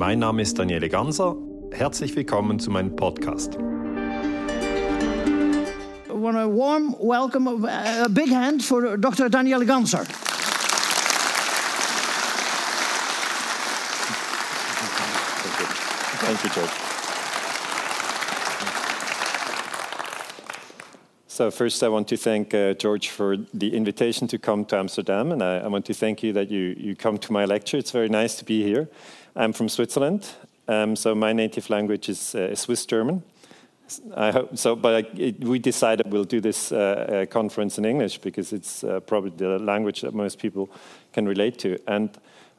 Mein Name ist Daniele Ganser. Herzlich willkommen zu meinem Podcast. Want a warm welcome, a big hand for Dr. Daniele Ganser. Thank you, George. So first, I want to thank uh, George for the invitation to come to Amsterdam, and I, I, want to thank you that you, you come to my lecture. It's very nice to be here. I'm from Switzerland, um, so my native language is uh, Swiss German. I hope so, but I, it, we decided we'll do this uh, uh conference in English because it's uh, probably the language that most people can relate to. And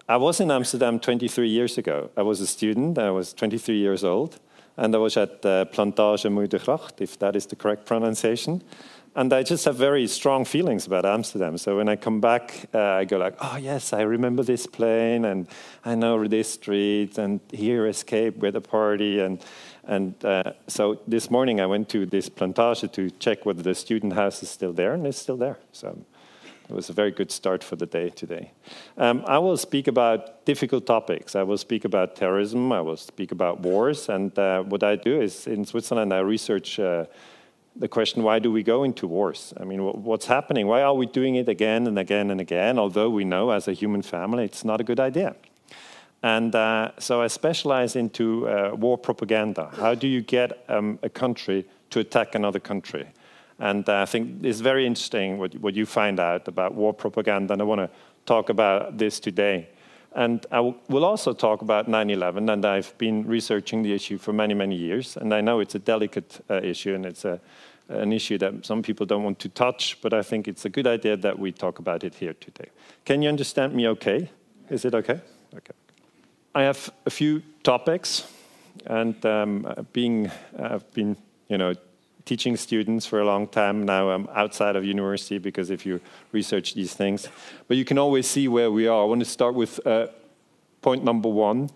I was in Amsterdam 23 years ago. I was a student. I was 23 years old and I was at uh, Plantage Muidergracht, if that is the correct pronunciation. And I just have very strong feelings about Amsterdam. So when I come back, uh, I go like, oh yes, I remember this plane, and I know this street, and here Escape with a party, and and uh, so this morning I went to this plantage to check whether the student house is still there, and it's still there. So it was a very good start for the day today. Um, I will speak about difficult topics. I will speak about terrorism. I will speak about wars. And uh, what I do is in Switzerland, I research uh, the question why do we go into wars? I mean, what's happening? Why are we doing it again and again and again? Although we know as a human family it's not a good idea. And uh, so I specialize into uh, war propaganda. How do you get um, a country to attack another country? And uh, I think it's very interesting what, what you find out about war propaganda, and I want to talk about this today. And I will also talk about 9 11, and I've been researching the issue for many, many years. And I know it's a delicate uh, issue, and it's a, an issue that some people don't want to touch, but I think it's a good idea that we talk about it here today. Can you understand me okay? Is it okay? Okay. I have a few topics, and um, being, I've been, you know, teaching students for a long time. Now I'm outside of university because if you research these things, but you can always see where we are. I want to start with uh, point number one.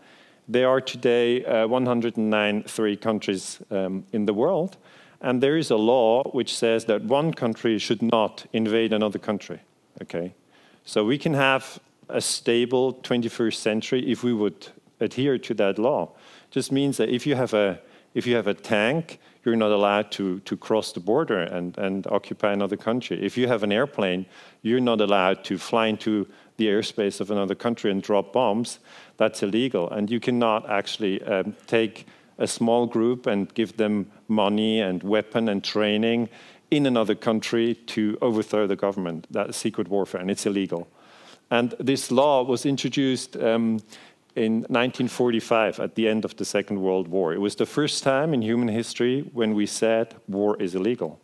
There are today uh, 109 three countries um, in the world, and there is a law which says that one country should not invade another country. Okay, so we can have a stable 21st century if we would adhere to that law. Just means that if you have a if you have a tank you're not allowed to, to cross the border and, and occupy another country. If you have an airplane, you're not allowed to fly into the airspace of another country and drop bombs. That's illegal. And you cannot actually um, take a small group and give them money and weapon and training in another country to overthrow the government. That's secret warfare, and it's illegal. And this law was introduced um, in 1945 at the end of the Second World War. It was the first time in human history when we said war is illegal.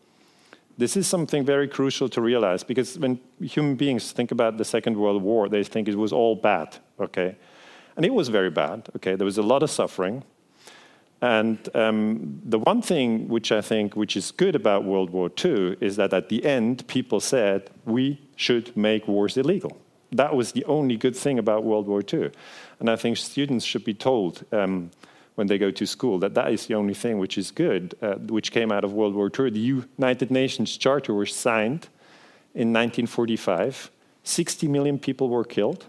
This is something very crucial to realize because when human beings think about the Second World War, they think it was all bad, okay? And it was very bad, okay? There was a lot of suffering. And um, the one thing which I think which is good about World War II is that at the end, people said we should make wars illegal. That was the only good thing about World War II. And I think students should be told um, when they go to school that that is the only thing which is good, uh, which came out of World War II. The United Nations Charter was signed in 1945. 60 million people were killed.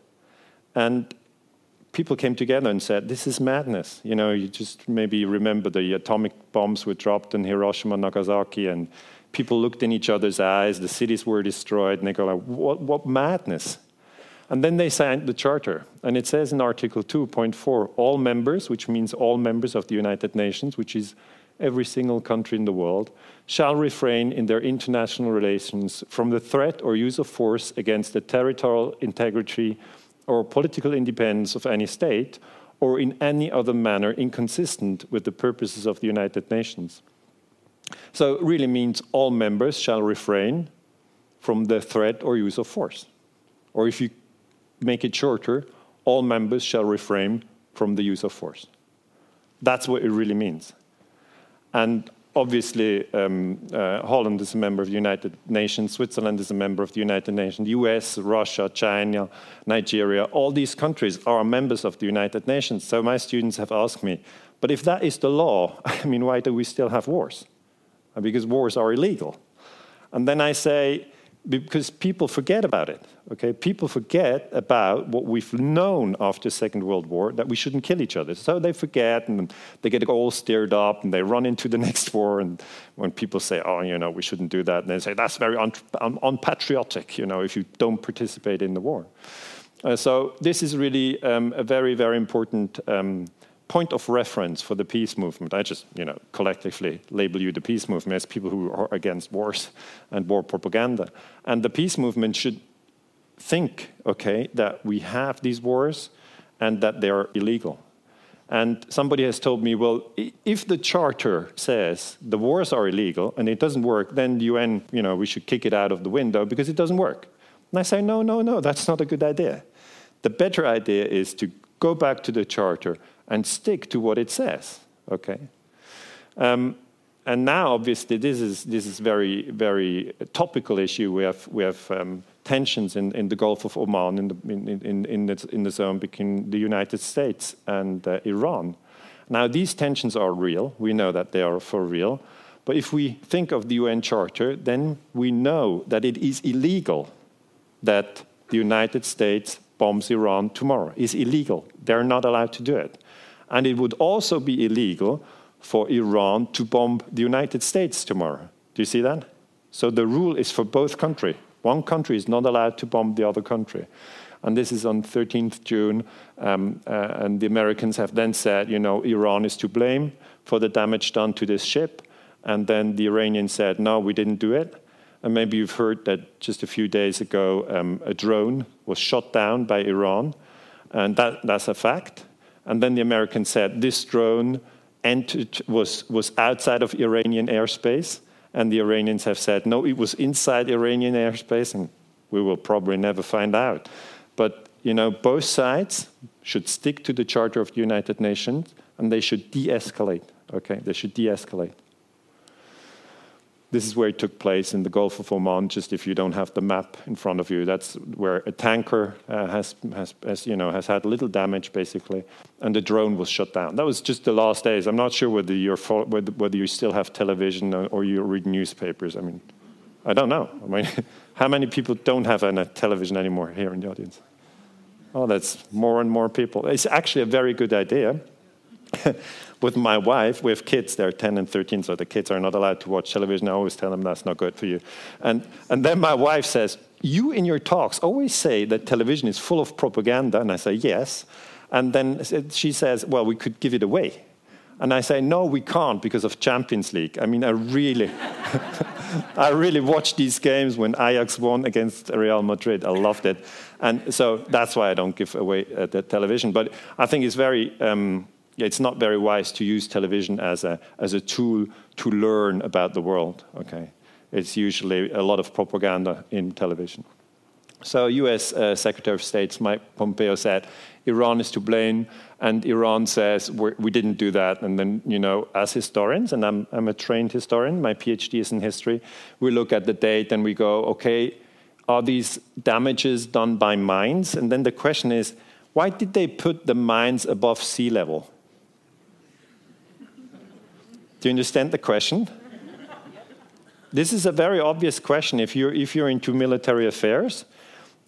And people came together and said, This is madness. You know, you just maybe remember the atomic bombs were dropped in Hiroshima and Nagasaki, and people looked in each other's eyes, the cities were destroyed, and they go like, What, what madness? And then they signed the charter. And it says in Article 2.4 all members, which means all members of the United Nations, which is every single country in the world, shall refrain in their international relations from the threat or use of force against the territorial integrity or political independence of any state or in any other manner inconsistent with the purposes of the United Nations. So it really means all members shall refrain from the threat or use of force. Or if you make it shorter, all members shall refrain from the use of force. That's what it really means. And obviously, um, uh, Holland is a member of the United Nations, Switzerland is a member of the United Nations, US, Russia, China, Nigeria, all these countries are members of the United Nations. So my students have asked me, but if that is the law, I mean, why do we still have wars? Because wars are illegal. And then I say, because people forget about it. Okay, people forget about what we've known after the Second World War that we shouldn't kill each other. So they forget and they get all stirred up and they run into the next war. And when people say, "Oh, you know, we shouldn't do that," and they say that's very un- un- unpatriotic. You know, if you don't participate in the war. Uh, so this is really um, a very, very important. Um, point of reference for the peace movement. I just, you know, collectively label you the peace movement as people who are against wars and war propaganda. And the peace movement should think, okay, that we have these wars and that they are illegal. And somebody has told me, well, if the charter says the wars are illegal and it doesn't work, then the UN, you know, we should kick it out of the window because it doesn't work. And I say, no, no, no, that's not a good idea. The better idea is to go back to the charter and stick to what it says. Okay. Um, and now, obviously, this is this is very very topical issue. We have we have um, tensions in, in the Gulf of Oman in the in in in the, in the zone between the United States and uh, Iran. Now, these tensions are real. We know that they are for real. But if we think of the UN Charter, then we know that it is illegal that the United States bombs Iran tomorrow. It's illegal. They're not allowed to do it. And it would also be illegal for Iran to bomb the United States tomorrow. Do you see that? So the rule is for both countries. One country is not allowed to bomb the other country. And this is on 13th June. Um, uh, and the Americans have then said, you know, Iran is to blame for the damage done to this ship. And then the Iranians said, no, we didn't do it. And maybe you've heard that just a few days ago, um, a drone was shot down by Iran. And that, that's a fact. And then the Americans said this drone entered, was, was outside of Iranian airspace. And the Iranians have said, no, it was inside Iranian airspace. And we will probably never find out. But, you know, both sides should stick to the Charter of the United Nations and they should de escalate. Okay, they should de escalate. This is where it took place in the Gulf of Oman. Just if you don't have the map in front of you, that's where a tanker uh, has, has, has, you know, has had little damage basically, and the drone was shut down. That was just the last days. I'm not sure whether you're whether, whether you still have television or you read newspapers. I mean, I don't know. I mean, how many people don't have a television anymore here in the audience? Oh, that's more and more people. It's actually a very good idea. with my wife, we have kids, they're 10 and 13, so the kids are not allowed to watch television. I always tell them that's not good for you. And, and then my wife says, You in your talks always say that television is full of propaganda. And I say, Yes. And then she says, Well, we could give it away. And I say, no, we can't because of Champions League. I mean, I really, I really watched these games when Ajax won against Real Madrid. I loved it, and so that's why I don't give away uh, the television. But I think it's very um, it's not very wise to use television as a, as a tool to learn about the world. Okay, it's usually a lot of propaganda in television. So, U.S. Uh, Secretary of State Mike Pompeo said Iran is to blame, and Iran says we didn't do that. And then, you know, as historians, and I'm, I'm a trained historian, my PhD is in history, we look at the date and we go, okay, are these damages done by mines? And then the question is, why did they put the mines above sea level? Do you understand the question? this is a very obvious question if you're, if you're into military affairs.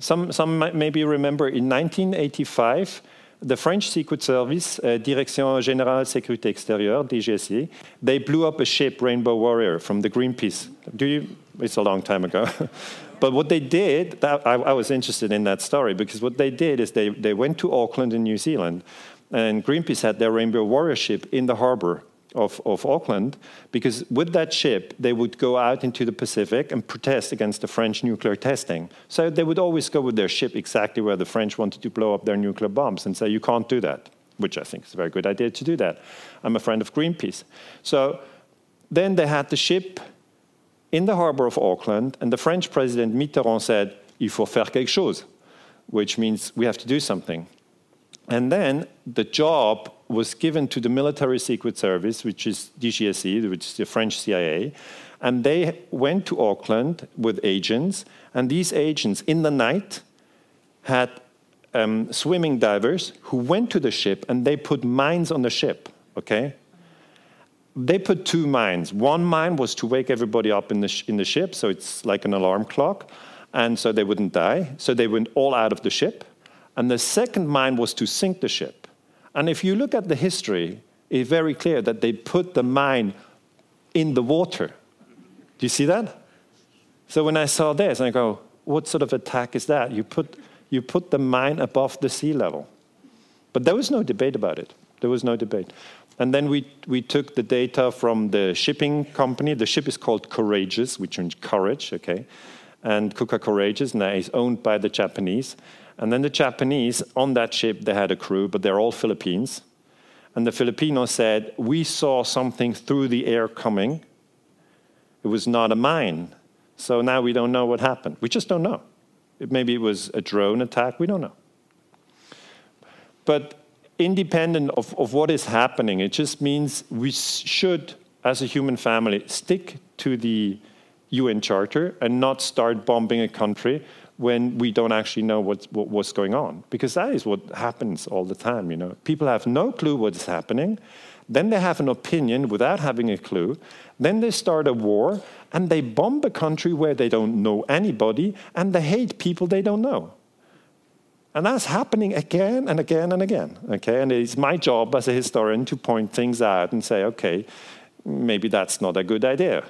Some, some might maybe remember in 1985, the French Secret Service, uh, Direction Générale Sécurité Extérieure, DGSE, they blew up a ship, Rainbow Warrior, from the Greenpeace. Do you? It's a long time ago. but what they did, that, I, I, was interested in that story because what they did is they, they went to Auckland in New Zealand, and Greenpeace had their Rainbow Warrior ship in the harbor of, of Auckland, because with that ship, they would go out into the Pacific and protest against the French nuclear testing. So they would always go with their ship exactly where the French wanted to blow up their nuclear bombs and say, you can't do that, which I think is a very good idea to do that. I'm a friend of Greenpeace. So then they had the ship in the harbor of Auckland, and the French president Mitterrand said, il faut faire quelque chose, which means we have to do something. And then the job was given to the military secret service, which is DGSE, which is the French CIA. And they went to Auckland with agents, and these agents, in the night, had um, swimming divers who went to the ship and they put mines on the ship, okay? they put two mines. One mine was to wake everybody up in the, in the ship, so it's like an alarm clock, and so they wouldn't die. So they went all out of the ship. And the second mine was to sink the ship. And if you look at the history, it's very clear that they put the mine in the water. Do you see that? So when I saw this, I go, what sort of attack is that? You put, you put the mine above the sea level. But there was no debate about it. There was no debate. And then we, we took the data from the shipping company. The ship is called Courageous, which means courage, okay? And Kokuka Courageous, that is owned by the Japanese. And then the Japanese, on that ship, they had a crew, but they're all Philippines. And the Filipino said, We saw something through the air coming. It was not a mine. So now we don't know what happened. We just don't know. It, maybe it was a drone attack. We don't know. But independent of, of what is happening, it just means we should, as a human family, stick to the UN Charter and not start bombing a country when we don't actually know what's, what, what's going on. Because that is what happens all the time, you know. People have no clue what's happening. Then they have an opinion without having a clue. Then they start a war and they bomb a country where they don't know anybody and they hate people they don't know. And that's happening again and again and again. Okay, and it's my job as a historian to point things out and say, okay, maybe that's not a good idea.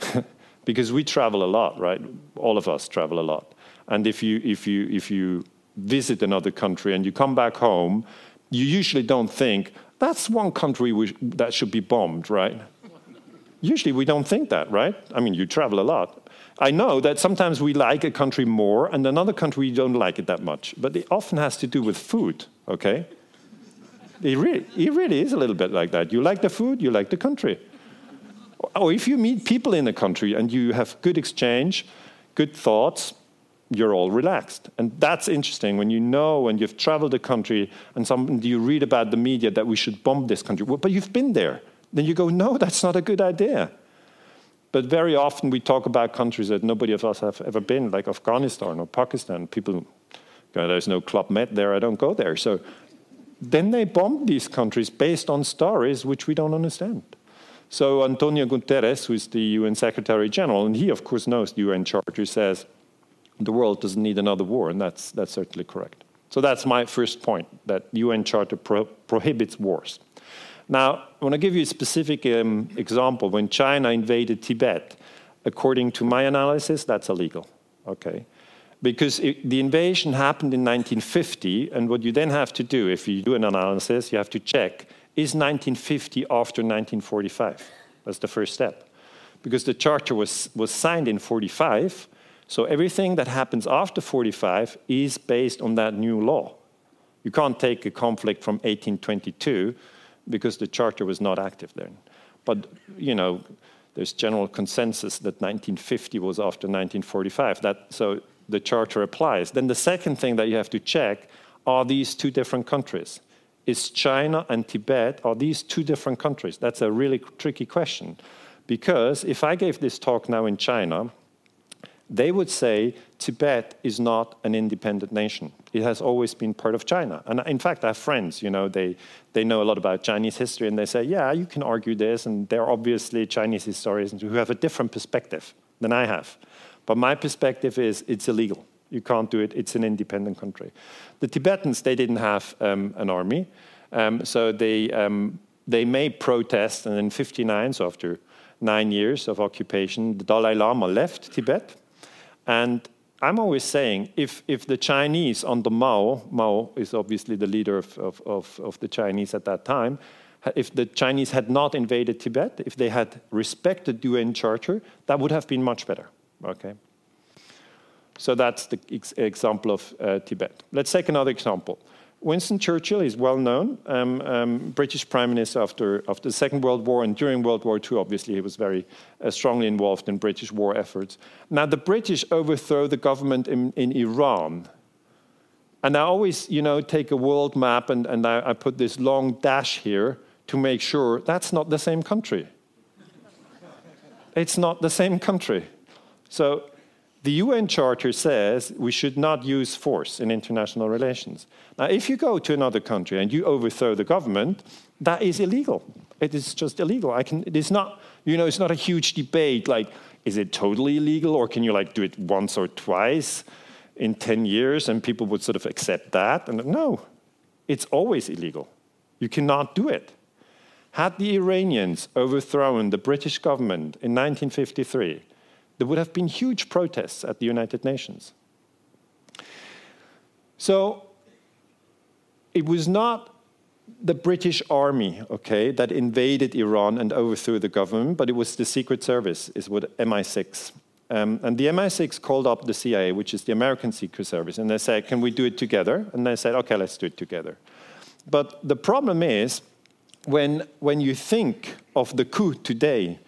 because we travel a lot, right? All of us travel a lot. And if you, if you, if you visit another country and you come back home, you usually don't think, that's one country that should be bombed, right? usually we don't think that, right? I mean, you travel a lot. I know that sometimes we like a country more and another country we don't like it that much, but it often has to do with food, okay? It really, it really is a little bit like that. You like the food, you like the country. Or if you meet people in a country and you have good exchange, good thoughts, you're all relaxed. And that's interesting when you know when you've traveled a country and some, you read about the media that we should bomb this country. Well, but you've been there. Then you go, no, that's not a good idea. But very often we talk about countries that nobody of us have ever been, like Afghanistan or Pakistan. People there's no Club Med there, I don't go there. So then they bomb these countries based on stories which we don't understand. So Antonio Guterres, who is the UN Secretary General, and he of course knows the UN Charter, says the world doesn't need another war, and that's, that's certainly correct. So that's my first point, that the UN Charter pro prohibits wars. Now, I want to give you a specific um, example. When China invaded Tibet, according to my analysis, that's illegal, okay? Because it, the invasion happened in 1950, and what you then have to do, if you do an analysis, you have to check is 1950 after 1945? That's the first step. Because the charter was, was signed in 45, so everything that happens after 45 is based on that new law. You can't take a conflict from 1822 because the charter was not active then. But, you know, there's general consensus that 1950 was after 1945. That, so the charter applies. Then the second thing that you have to check are these two different countries is China and Tibet, are these two different countries? That's a really tricky question. Because if I gave this talk now in China, they would say Tibet is not an independent nation. It has always been part of China. And in fact, I have friends, you know, they, they know a lot about Chinese history, and they say, yeah, you can argue this, and there are obviously Chinese historians who have a different perspective than I have. But my perspective is it's illegal. You can't do it. It's an independent country. The Tibetans, they didn't have um, an army. Um, so they, um, they made protests, and in 59, so after nine years of occupation, the Dalai Lama left Tibet. And I'm always saying if, if the Chinese under Mao, Mao is obviously the leader of, of, of, of the Chinese at that time, if the Chinese had not invaded Tibet, if they had respected the UN Charter, that would have been much better. Okay. So that's the ex example of uh, Tibet. Let's take another example. Winston Churchill is well known, um, um, British Prime Minister after, after the Second World War and during World War II, obviously, he was very uh, strongly involved in British war efforts. Now, the British overthrow the government in, in Iran. And I always, you know, take a world map and, and I, I put this long dash here to make sure that's not the same country. it's not the same country. So the UN Charter says we should not use force in international relations. Now, if you go to another country and you overthrow the government, that is illegal. It is just illegal. I can, it is not, you know, it's not a huge debate like, is it totally illegal or can you like do it once or twice in 10 years and people would sort of accept that? And no, it's always illegal. You cannot do it. Had the Iranians overthrown the British government in 1953, there would have been huge protests at the United Nations. So it was not the British army, okay, that invaded Iran and overthrew the government, but it was the Secret Service, is what MI6. Um, and the MI6 called up the CIA, which is the American Secret Service, and they said, "Can we do it together?" And they said, "Okay, let's do it together." But the problem is, when when you think of the coup today,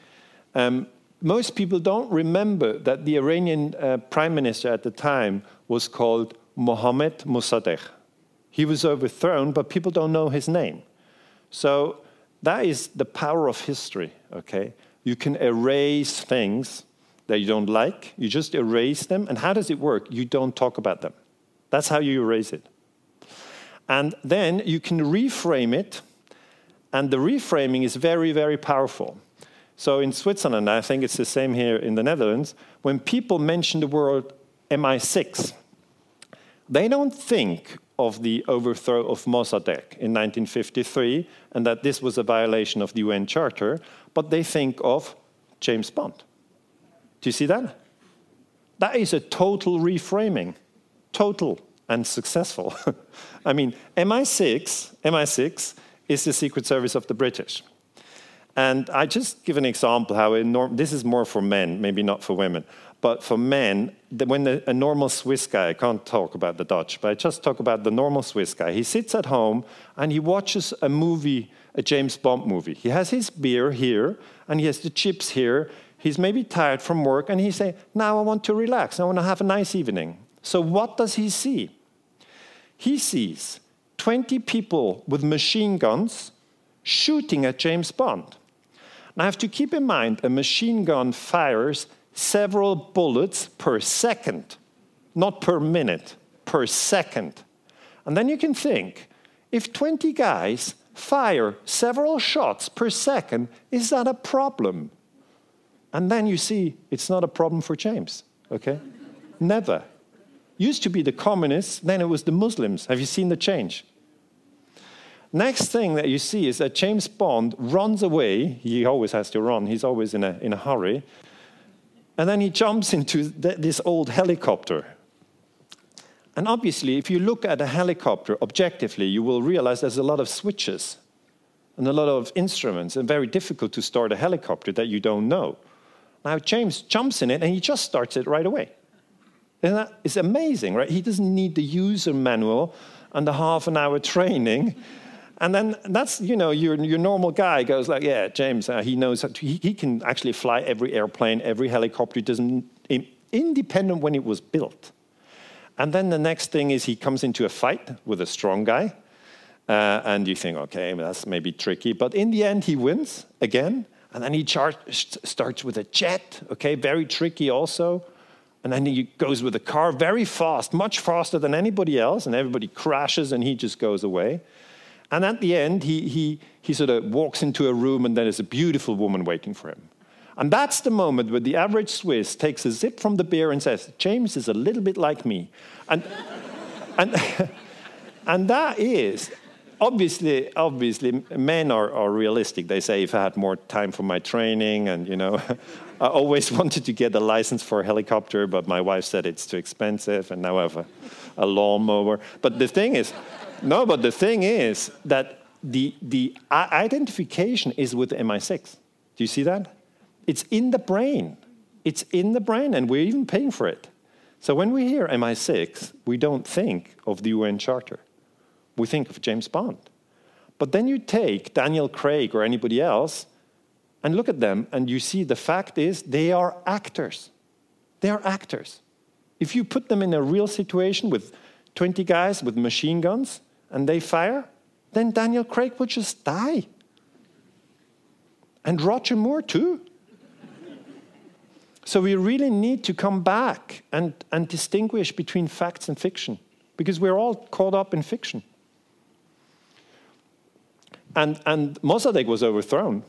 um, most people don't remember that the Iranian uh, prime minister at the time was called Mohammad Mossadegh. He was overthrown, but people don't know his name. So that is the power of history, okay? You can erase things that you don't like, you just erase them. And how does it work? You don't talk about them. That's how you erase it. And then you can reframe it, and the reframing is very, very powerful. So in Switzerland, I think it's the same here in the Netherlands, when people mention the word MI6, they don't think of the overthrow of Mossadegh in 1953 and that this was a violation of the UN Charter, but they think of James Bond. Do you see that? That is a total reframing, total and successful. I mean, MI6, MI6 is the Secret Service of the British. And I just give an example how norm- this is more for men, maybe not for women, but for men, when the, a normal Swiss guy, I can't talk about the Dutch, but I just talk about the normal Swiss guy. He sits at home and he watches a movie, a James Bond movie. He has his beer here and he has the chips here. He's maybe tired from work and he say, "Now I want to relax. I want to have a nice evening." So what does he see? He sees 20 people with machine guns shooting at James Bond. Now, I have to keep in mind a machine gun fires several bullets per second, not per minute, per second. And then you can think if 20 guys fire several shots per second, is that a problem? And then you see it's not a problem for James, okay? Never. Used to be the communists, then it was the Muslims. Have you seen the change? Next thing that you see is that James Bond runs away. He always has to run, he's always in a, in a hurry. And then he jumps into th this old helicopter. And obviously, if you look at a helicopter objectively, you will realize there's a lot of switches and a lot of instruments, and very difficult to start a helicopter that you don't know. Now, James jumps in it and he just starts it right away. And that is amazing, right? He doesn't need the user manual and the half an hour training and then that's, you know, your, your normal guy goes like, yeah, James, uh, he knows, to, he, he, can actually fly every airplane, every helicopter, doesn't, independent when it was built. And then the next thing is he comes into a fight with a strong guy. Uh, and you think, okay, that's maybe tricky. But in the end, he wins again. And then he starts with a jet, okay, very tricky also. And then he goes with a car very fast, much faster than anybody else. And everybody crashes and he just goes away. And at the end, he, he, he sort of walks into a room and there's a beautiful woman waiting for him. And that's the moment where the average Swiss takes a sip from the beer and says, James is a little bit like me. And, and, and that is, obviously, obviously, men are, are realistic. They say, if I had more time for my training, and, you know, I always wanted to get a license for a helicopter, but my wife said it's too expensive, and now I have a, a lawnmower. But the thing is, no, but the thing is that the, the identification is with MI6. Do you see that? It's in the brain. It's in the brain, and we're even paying for it. So when we hear MI6, we don't think of the UN Charter. We think of James Bond. But then you take Daniel Craig or anybody else and look at them, and you see the fact is they are actors. They are actors. If you put them in a real situation with 20 guys with machine guns, and they fire, then Daniel Craig would just die. And Roger Moore, too. So we really need to come back and, and distinguish between facts and fiction because we're all caught up in fiction. And, and Mossadegh was overthrown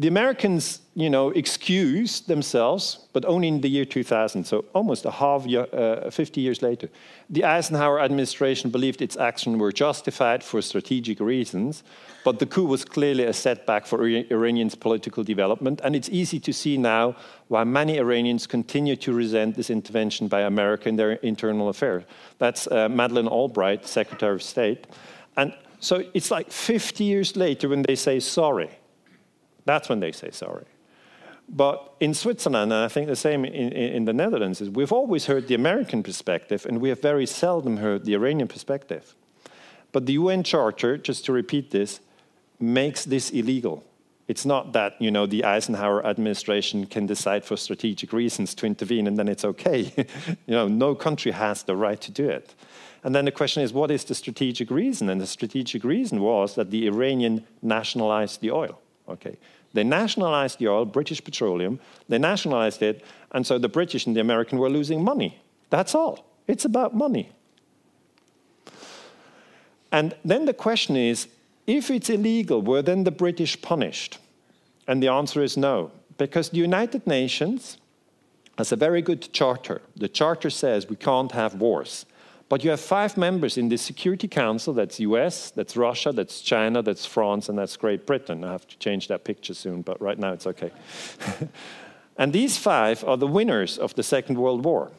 the Americans, you know, excused themselves, but only in the year 2000, so almost a half year, uh, 50 years later. The Eisenhower administration believed its actions were justified for strategic reasons, but the coup was clearly a setback for Iranian's political development, and it's easy to see now why many Iranians continue to resent this intervention by America in their internal affairs. That's uh, Madeleine Albright, Secretary of State. And so it's like 50 years later when they say sorry. That's when they say sorry. But in Switzerland, and I think the same in, in, the Netherlands, is we've always heard the American perspective, and we have very seldom heard the Iranian perspective. But the UN Charter, just to repeat this, makes this illegal. It's not that you know the Eisenhower administration can decide for strategic reasons to intervene and then it's okay. you know, no country has the right to do it. And then the question is, what is the strategic reason? And the strategic reason was that the Iranian nationalized the oil. Okay, they nationalized the oil, British Petroleum, they nationalized it, and so the British and the American were losing money. That's all. It's about money. And then the question is if it's illegal, were then the British punished? And the answer is no, because the United Nations has a very good charter. The charter says we can't have wars. But you have five members in the Security Council that's US, that's Russia, that's China, that's France, and that's Great Britain. I have to change that picture soon, but right now it's okay. and these five are the winners of the Second World War.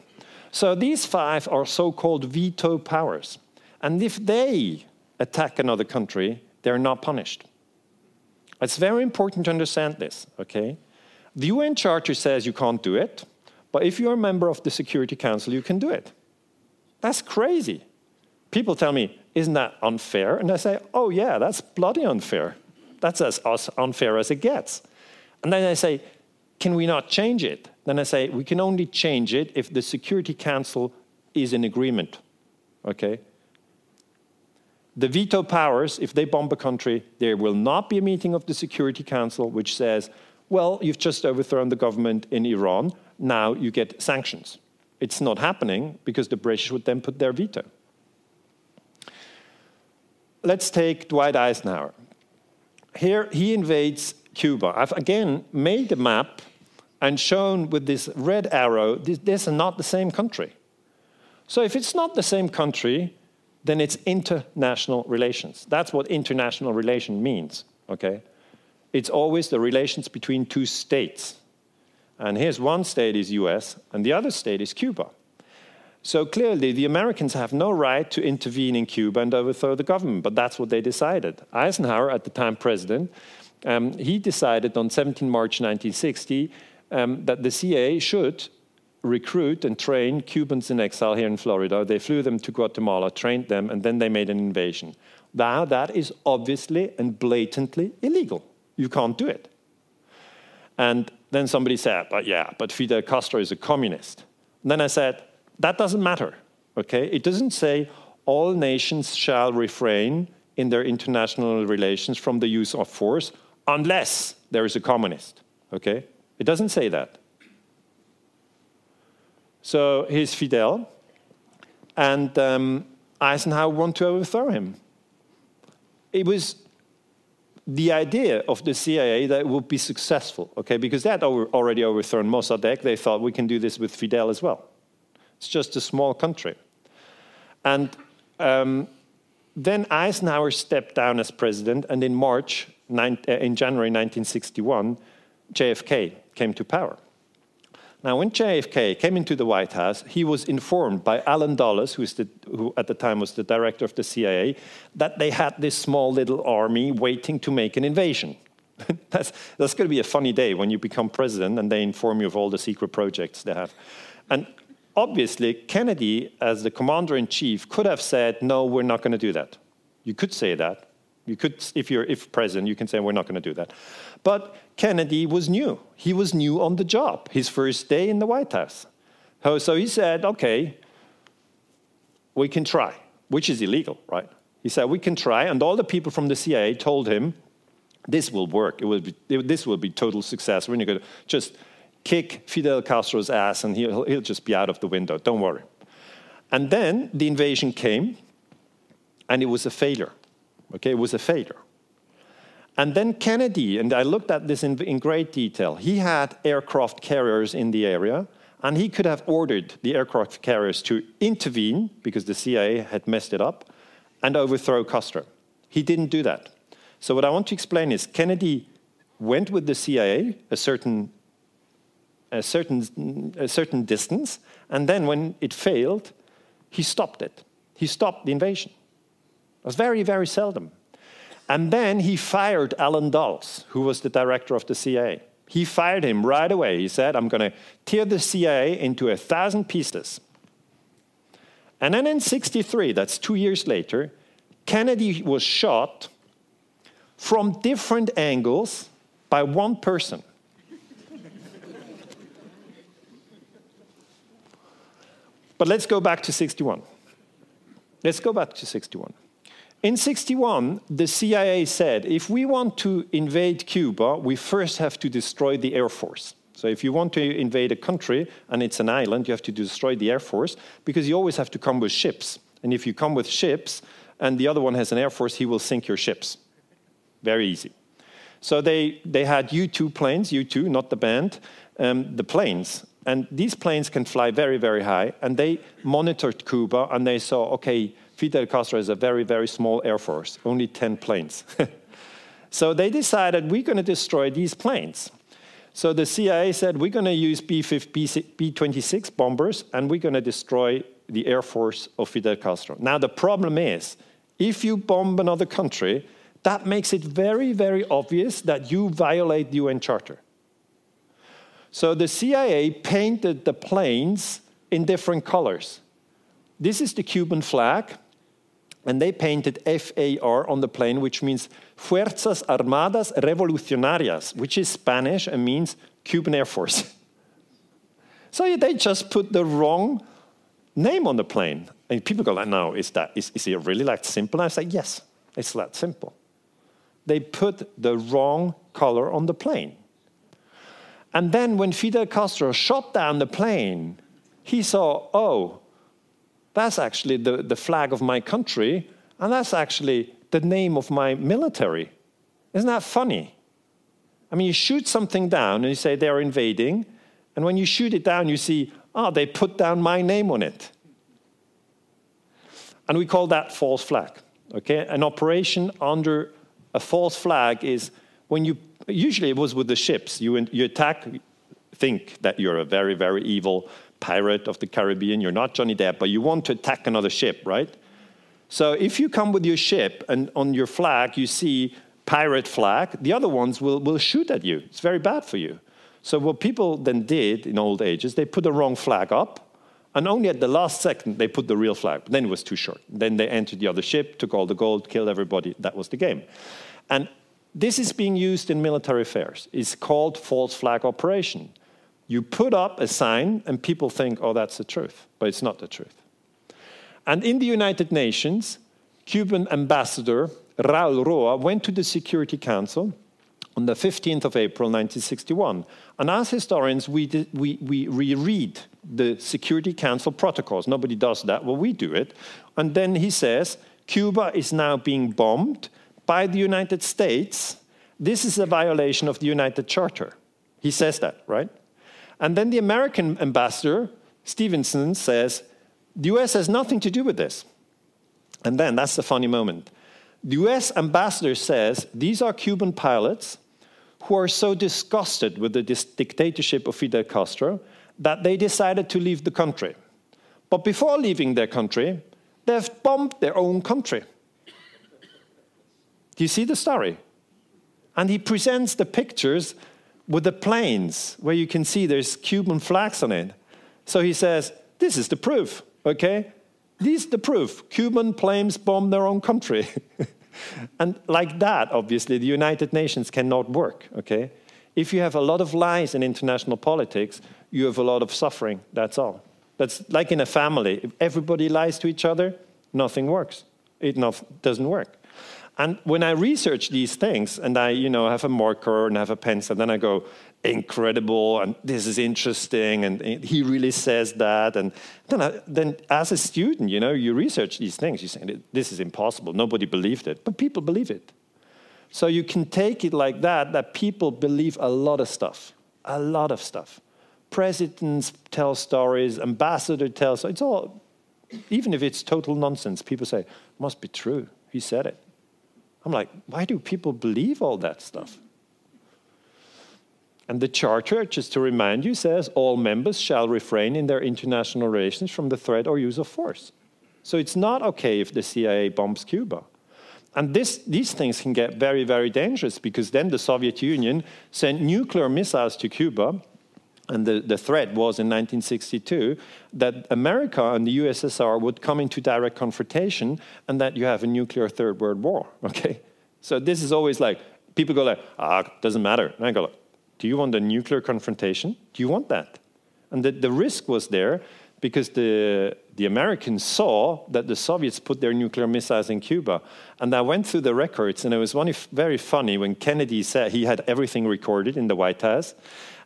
So these five are so called veto powers. And if they attack another country, they're not punished. It's very important to understand this, okay? The UN Charter says you can't do it, but if you're a member of the Security Council, you can do it. That's crazy. People tell me, isn't that unfair? And I say, oh, yeah, that's bloody unfair. That's as unfair as it gets. And then I say, can we not change it? Then I say, we can only change it if the Security Council is in agreement. Okay? The veto powers, if they bomb a country, there will not be a meeting of the Security Council which says, well, you've just overthrown the government in Iran, now you get sanctions. It's not happening because the British would then put their veto. Let's take Dwight Eisenhower. Here he invades Cuba. I've again made a map and shown with this red arrow, this, this is not the same country. So if it's not the same country, then it's international relations. That's what international relation means, okay? It's always the relations between two states. And here's one state is US, and the other state is Cuba. So clearly, the Americans have no right to intervene in Cuba and overthrow the government, but that's what they decided. Eisenhower, at the time president, um, he decided on 17 March 1960 um, that the CIA should recruit and train Cubans in exile here in Florida. They flew them to Guatemala, trained them, and then they made an invasion. Now, that is obviously and blatantly illegal. You can't do it. And then somebody said, but yeah, but Fidel Castro is a communist. And then I said, that doesn't matter, okay? It doesn't say all nations shall refrain in their international relations from the use of force unless there is a communist, okay? It doesn't say that. So here's Fidel, and um, Eisenhower wanted to overthrow him. It was the idea of the CIA that it would be successful, okay, because over, already overthrown Mossadegh. They thought we can do this with Fidel as well. It's just a small country. And um, then Eisenhower stepped down as president, and in March, uh, in January 1961, JFK came to power. Now, when JFK came into the White House, he was informed by Allen Dulles, the, who at the time was the director of the CIA, that they had this small little army waiting to make an invasion. that's, that's going to be a funny day when you become president and they inform you of all the secret projects they have. And obviously, Kennedy, as the commander in chief, could have said, No, we're not going to do that. You could say that. You could, if you're if president, you can say, We're not going to do that. But Kennedy was new. He was new on the job, his first day in the White House. Oh, so he said, okay, we can try, which is illegal, right? He said, we can try. And all the people from the CIA told him, this will work. It will be, this will be total success. We're going to just kick Fidel Castro's ass and he'll, he'll just be out of the window. Don't worry. And then the invasion came, and it was a failure. Okay, it was a failure. And then Kennedy, and I looked at this in, in great detail, he had aircraft carriers in the area, and he could have ordered the aircraft carriers to intervene because the CIA had messed it up and overthrow Castro. He didn't do that. So, what I want to explain is Kennedy went with the CIA a certain, a certain, a certain distance, and then when it failed, he stopped it. He stopped the invasion. It was very, very seldom. And then he fired Allen Dulles, who was the director of the CIA. He fired him right away. He said, I'm going to tear the CIA into a thousand pieces. And then in 63, that's two years later, Kennedy was shot from different angles by one person. but let's go back to 61. Let's go back to 61. In 61, the CIA said if we want to invade Cuba, we first have to destroy the Air Force. So if you want to invade a country and it's an island, you have to destroy the Air Force because you always have to come with ships. And if you come with ships and the other one has an Air Force, he will sink your ships. Very easy. So they, they had U 2 planes, U 2, not the band, um, the planes. And these planes can fly very, very high. And they monitored Cuba and they saw, okay, Fidel Castro has a very, very small air force, only 10 planes. so they decided we're going to destroy these planes. So the CIA said we're going to use B, B 26 bombers and we're going to destroy the air force of Fidel Castro. Now, the problem is if you bomb another country, that makes it very, very obvious that you violate the UN Charter. So the CIA painted the planes in different colors. This is the Cuban flag and they painted FAR on the plane, which means Fuerzas Armadas Revolucionarias, which is Spanish and means Cuban Air Force. so they just put the wrong name on the plane. And people go like, no, is, that, is, is it really that simple? And I say, yes, it's that simple. They put the wrong color on the plane. And then when Fidel Castro shot down the plane, he saw, oh, that's actually the, the flag of my country, and that's actually the name of my military. Isn't that funny? I mean, you shoot something down and you say they're invading, and when you shoot it down, you see, oh, they put down my name on it. And we call that false flag. Okay? An operation under a false flag is when you, usually it was with the ships, you, you attack, think that you're a very, very evil pirate of the Caribbean, you're not Johnny Depp, but you want to attack another ship, right? So if you come with your ship and on your flag you see pirate flag, the other ones will, will shoot at you. It's very bad for you. So what people then did in old ages, they put the wrong flag up, and only at the last second they put the real flag. But then it was too short. Then they entered the other ship, took all the gold, killed everybody. That was the game. And this is being used in military affairs. It's called false flag operation. You put up a sign, and people think, oh, that's the truth, but it's not the truth. And in the United Nations, Cuban ambassador Raul Roa went to the Security Council on the 15th of April 1961. And as historians, we, did, we, we reread the Security Council protocols. Nobody does that, well, we do it. And then he says Cuba is now being bombed by the United States. This is a violation of the United Charter. He says that, right? And then the American ambassador, Stevenson, says, the US has nothing to do with this. And then that's the funny moment. The US ambassador says these are Cuban pilots who are so disgusted with the dictatorship of Fidel Castro that they decided to leave the country. But before leaving their country, they've bombed their own country. Do you see the story? And he presents the pictures with the planes where you can see there's Cuban flags on it. So he says, This is the proof, okay? This is the proof. Cuban planes bomb their own country. and like that, obviously, the United Nations cannot work, okay? If you have a lot of lies in international politics, you have a lot of suffering, that's all. That's like in a family. If everybody lies to each other, nothing works. It doesn't work. And when I research these things, and I, you know, have a marker and have a pencil, then I go, incredible, and this is interesting, and he really says that. And then, I, then as a student, you know, you research these things. You say, this is impossible. Nobody believed it, but people believe it. So you can take it like that, that people believe a lot of stuff, a lot of stuff. Presidents tell stories, ambassador tells, it's all, even if it's total nonsense, people say, must be true. He said it. I'm like, why do people believe all that stuff? And the Charter, just to remind you, says all members shall refrain in their international relations from the threat or use of force. So it's not okay if the CIA bombs Cuba. And this, these things can get very, very dangerous because then the Soviet Union sent nuclear missiles to Cuba and the, the threat was in 1962 that America and the USSR would come into direct confrontation and that you have a nuclear third world war, okay? So this is always like, people go like, ah, doesn't matter. And I go like, do you want a nuclear confrontation? Do you want that? And the, the risk was there because the, the Americans saw that the Soviets put their nuclear missiles in Cuba. And I went through the records, and it was one very funny when Kennedy said he had everything recorded in the White House.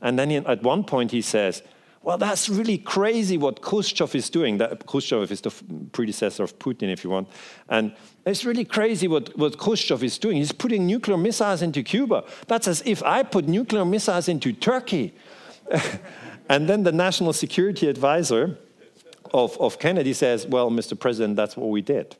And then he, at one point he says, well, that's really crazy what Khrushchev is doing. That, Khrushchev is the predecessor of Putin, if you want. And it's really crazy what, what Khrushchev is doing. He's putting nuclear missiles into Cuba. That's as if I put nuclear missiles into Turkey. and then the national security advisor of, of Kennedy says, well, Mr. President, that's what we did.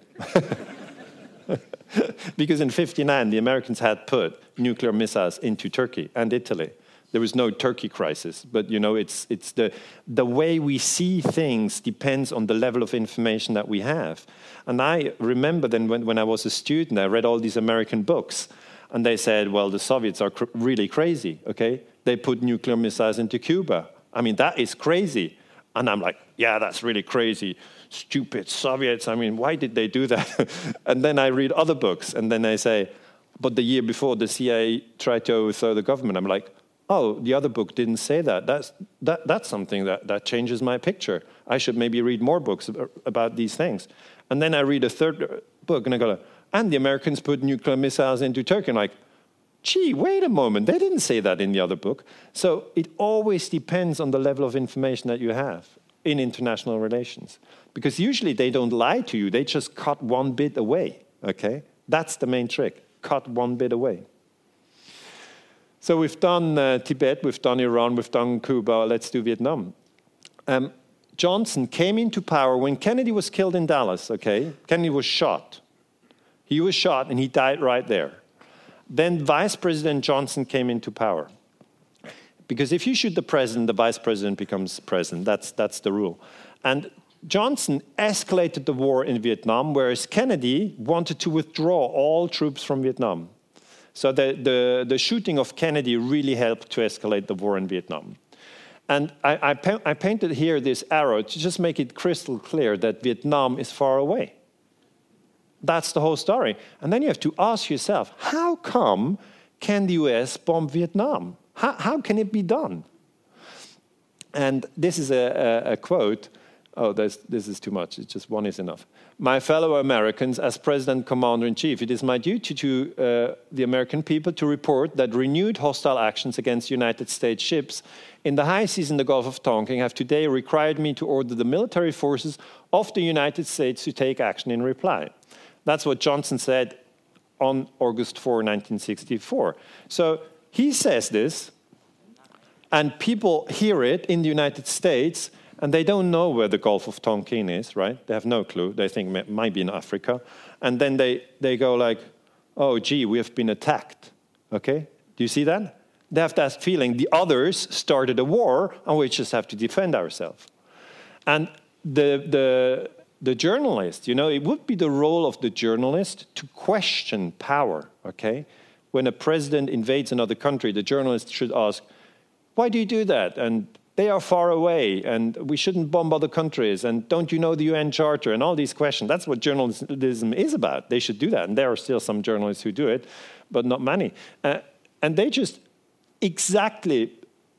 because in 59, the Americans had put nuclear missiles into Turkey and Italy there was no Turkey crisis. But you know, it's it's the the way we see things depends on the level of information that we have. And I remember then when, when I was a student, I read all these American books, and they said, well, the Soviets are cr really crazy. Okay, they put nuclear missiles into Cuba. I mean, that is crazy. And I'm like, yeah, that's really crazy. Stupid Soviets. I mean, why did they do that? and then I read other books, and then they say, but the year before, the CIA tried to overthrow the government. I'm like, oh, the other book didn't say that. That's, that, that's something that, that changes my picture. I should maybe read more books about these things. And then I read a third book and I go, and the Americans put nuclear missiles into Turkey. And like, gee, wait a moment, they didn't say that in the other book. So it always depends on the level of information that you have in international relations. Because usually they don't lie to you, they just cut one bit away, okay? That's the main trick, cut one bit away. So we've done uh, Tibet, we've done Iran, we've done Cuba, let's do Vietnam. Um, Johnson came into power when Kennedy was killed in Dallas, okay? Kennedy was shot. He was shot and he died right there. Then Vice President Johnson came into power. Because if you shoot the president, the vice president becomes president. That's, that's the rule. And Johnson escalated the war in Vietnam, whereas Kennedy wanted to withdraw all troops from Vietnam. So the, the, the shooting of Kennedy really helped to escalate the war in Vietnam. And I, I, I, painted here this arrow to just make it crystal clear that Vietnam is far away. That's the whole story. And then you have to ask yourself how come can the US bomb Vietnam? How, how can it be done? And this is a, a, a quote oh, this is too much, it's just one is enough. My fellow Americans, as President Commander in Chief, it is my duty to uh, the American people to report that renewed hostile actions against United States ships in the high seas in the Gulf of Tonkin have today required me to order the military forces of the United States to take action in reply. That's what Johnson said on August 4, 1964. So he says this, and people hear it in the United States and they don't know where the Gulf of Tonkin is, right? They have no clue. They think it might be in Africa. And then they, they go like, oh, gee, we have been attacked. Okay? Do you see that? They have that feeling the others started a war and we just have to defend ourselves. And the, the, the journalist, you know, it would be the role of the journalist to question power, okay? When a president invades another country, the journalist should ask, why do you do that? And they are far away and we shouldn't bomb other countries and don't you know the UN Charter and all these questions. That's what journalism is about. They should do that. And there are still some journalists who do it, but not many. Uh, and they just exactly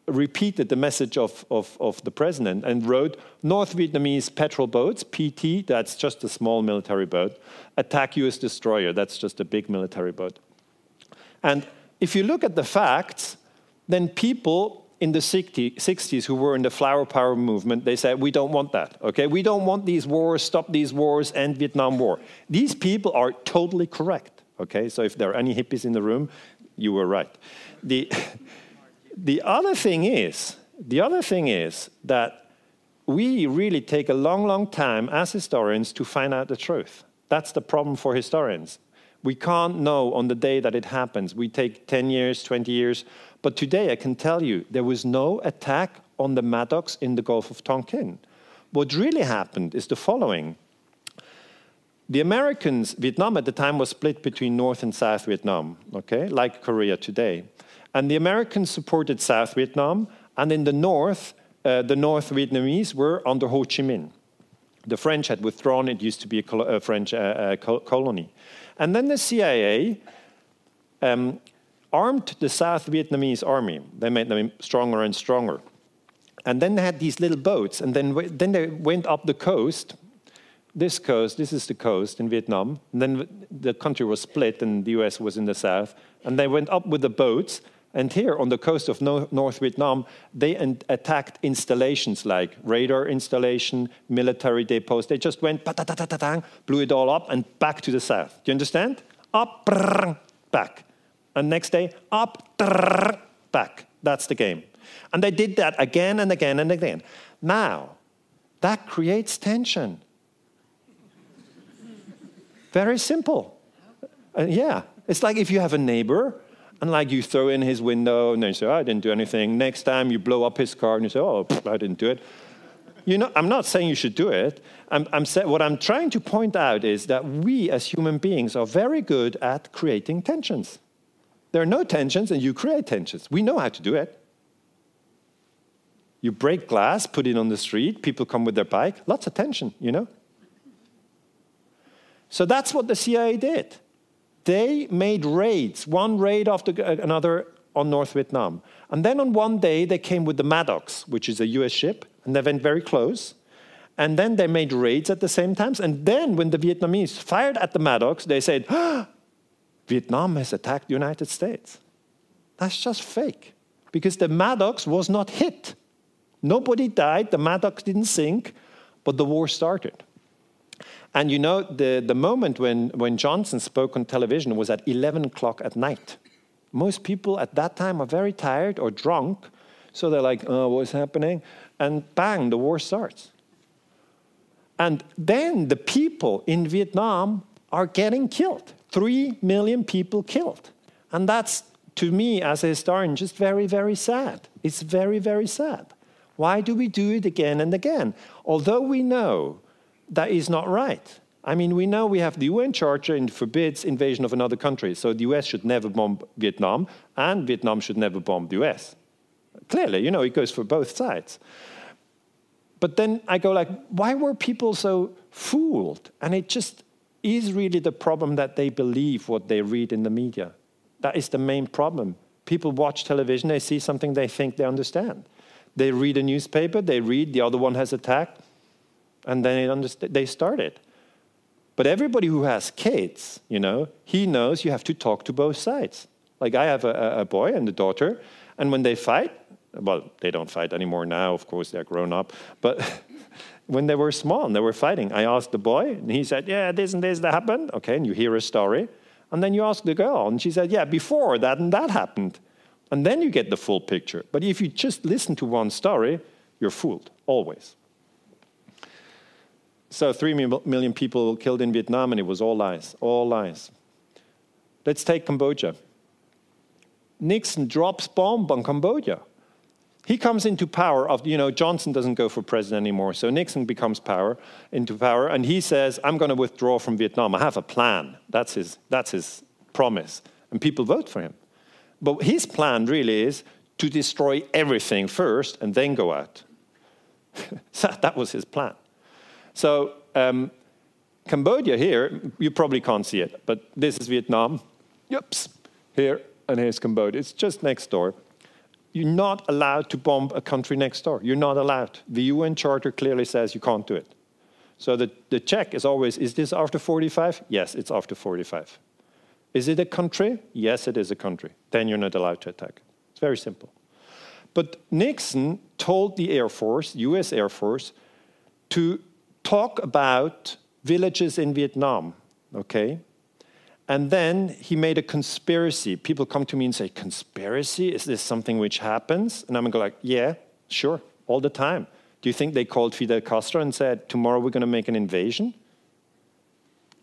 repeated the message of, of, of the president and wrote North Vietnamese patrol boats, PT, that's just a small military boat, attack US destroyer, that's just a big military boat. And if you look at the facts, then people in the 60s who were in the flower power movement, they said, we don't want that, okay? We don't want these wars, stop these wars, end Vietnam War. These people are totally correct, okay? So if there are any hippies in the room, you were right. The, the other thing is, the other thing is that we really take a long, long time as historians to find out the truth. That's the problem for historians. We can't know on the day that it happens. We take 10 years, 20 years. But today I can tell you there was no attack on the Maddox in the Gulf of Tonkin. What really happened is the following. The Americans, Vietnam at the time was split between North and South Vietnam, okay, like Korea today. And the Americans supported South Vietnam, and in the north, uh, the North Vietnamese were under Ho Chi Minh. The French had withdrawn, it used to be a, col a French uh, uh, col colony. And then the CIA um, armed the South Vietnamese army. They made them stronger and stronger. And then they had these little boats, and then, then they went up the coast. This coast, this is the coast in Vietnam. And then the country was split, and the US was in the south. And they went up with the boats, and here on the coast of North Vietnam, they attacked installations like radar installation, military depots. They just went, blew it all up, and back to the south. Do you understand? Up, back. And next day, up, back. That's the game. And they did that again and again and again. Now, that creates tension. Very simple. Uh, yeah. It's like if you have a neighbor and like you throw in his window and then you say, oh, I didn't do anything. Next time you blow up his car and you say, oh, I didn't do it. You know, I'm not saying you should do it. I'm, I'm say, what I'm trying to point out is that we as human beings are very good at creating tensions. There are no tensions and you create tensions. We know how to do it. You break glass, put it on the street, people come with their bike, lots of tension, you know? So that's what the CIA did. They made raids, one raid after another on North Vietnam. And then on one day, they came with the Maddox, which is a US ship, and they went very close. And then they made raids at the same time. And then when the Vietnamese fired at the Maddox, they said, ah, Vietnam has attacked the United States. That's just fake. Because the Maddox was not hit. Nobody died, the Maddox didn't sink, but the war started. And you know, the, the moment when, when Johnson spoke on television was at 11 o'clock at night. Most people at that time are very tired or drunk, so they're like, oh, what's happening? And bang, the war starts. And then the people in Vietnam are getting killed. Three million people killed. And that's, to me, as a historian, just very, very sad. It's very, very sad. Why do we do it again and again? Although we know that is not right. I mean, we know we have the UN Charter and forbids invasion of another country, so the US should never bomb Vietnam, and Vietnam should never bomb the US. Clearly, you know, it goes for both sides. But then I go like, why were people so fooled? And it just is really the problem that they believe what they read in the media. That is the main problem. People watch television, they see something they think they understand. They read a newspaper, they read the other one has attacked, and then they started. But everybody who has kids, you know, he knows you have to talk to both sides. Like I have a, a boy and a daughter, and when they fight, well, they don't fight anymore now, of course, they're grown up, but when they were small and they were fighting, I asked the boy, and he said, Yeah, this and this that happened. Okay, and you hear a story. And then you ask the girl, and she said, Yeah, before that and that happened. And then you get the full picture. But if you just listen to one story, you're fooled, always. So three million people killed in Vietnam, and it was all lies, all lies. Let's take Cambodia. Nixon drops bomb on Cambodia. He comes into power of, you know, Johnson doesn't go for president anymore, so Nixon becomes power into power, and he says, I'm going to withdraw from Vietnam. I have a plan. That's his, that's his promise. And people vote for him. But his plan really is to destroy everything first and then go out. so that was his plan. So um, Cambodia here, you probably can't see it, but this is Vietnam. Yep, here, and here's Cambodia. It's just next door. You're not allowed to bomb a country next door. You're not allowed. The UN Charter clearly says you can't do it. So the, the check is always is this after 45? Yes, it's after 45. Is it a country? Yes, it is a country. Then you're not allowed to attack. It's very simple. But Nixon told the Air Force, US Air Force, to talk about villages in Vietnam, okay? And then he made a conspiracy. People come to me and say, Conspiracy? Is this something which happens? And I'm going like, Yeah, sure, all the time. Do you think they called Fidel Castro and said, Tomorrow we're going to make an invasion?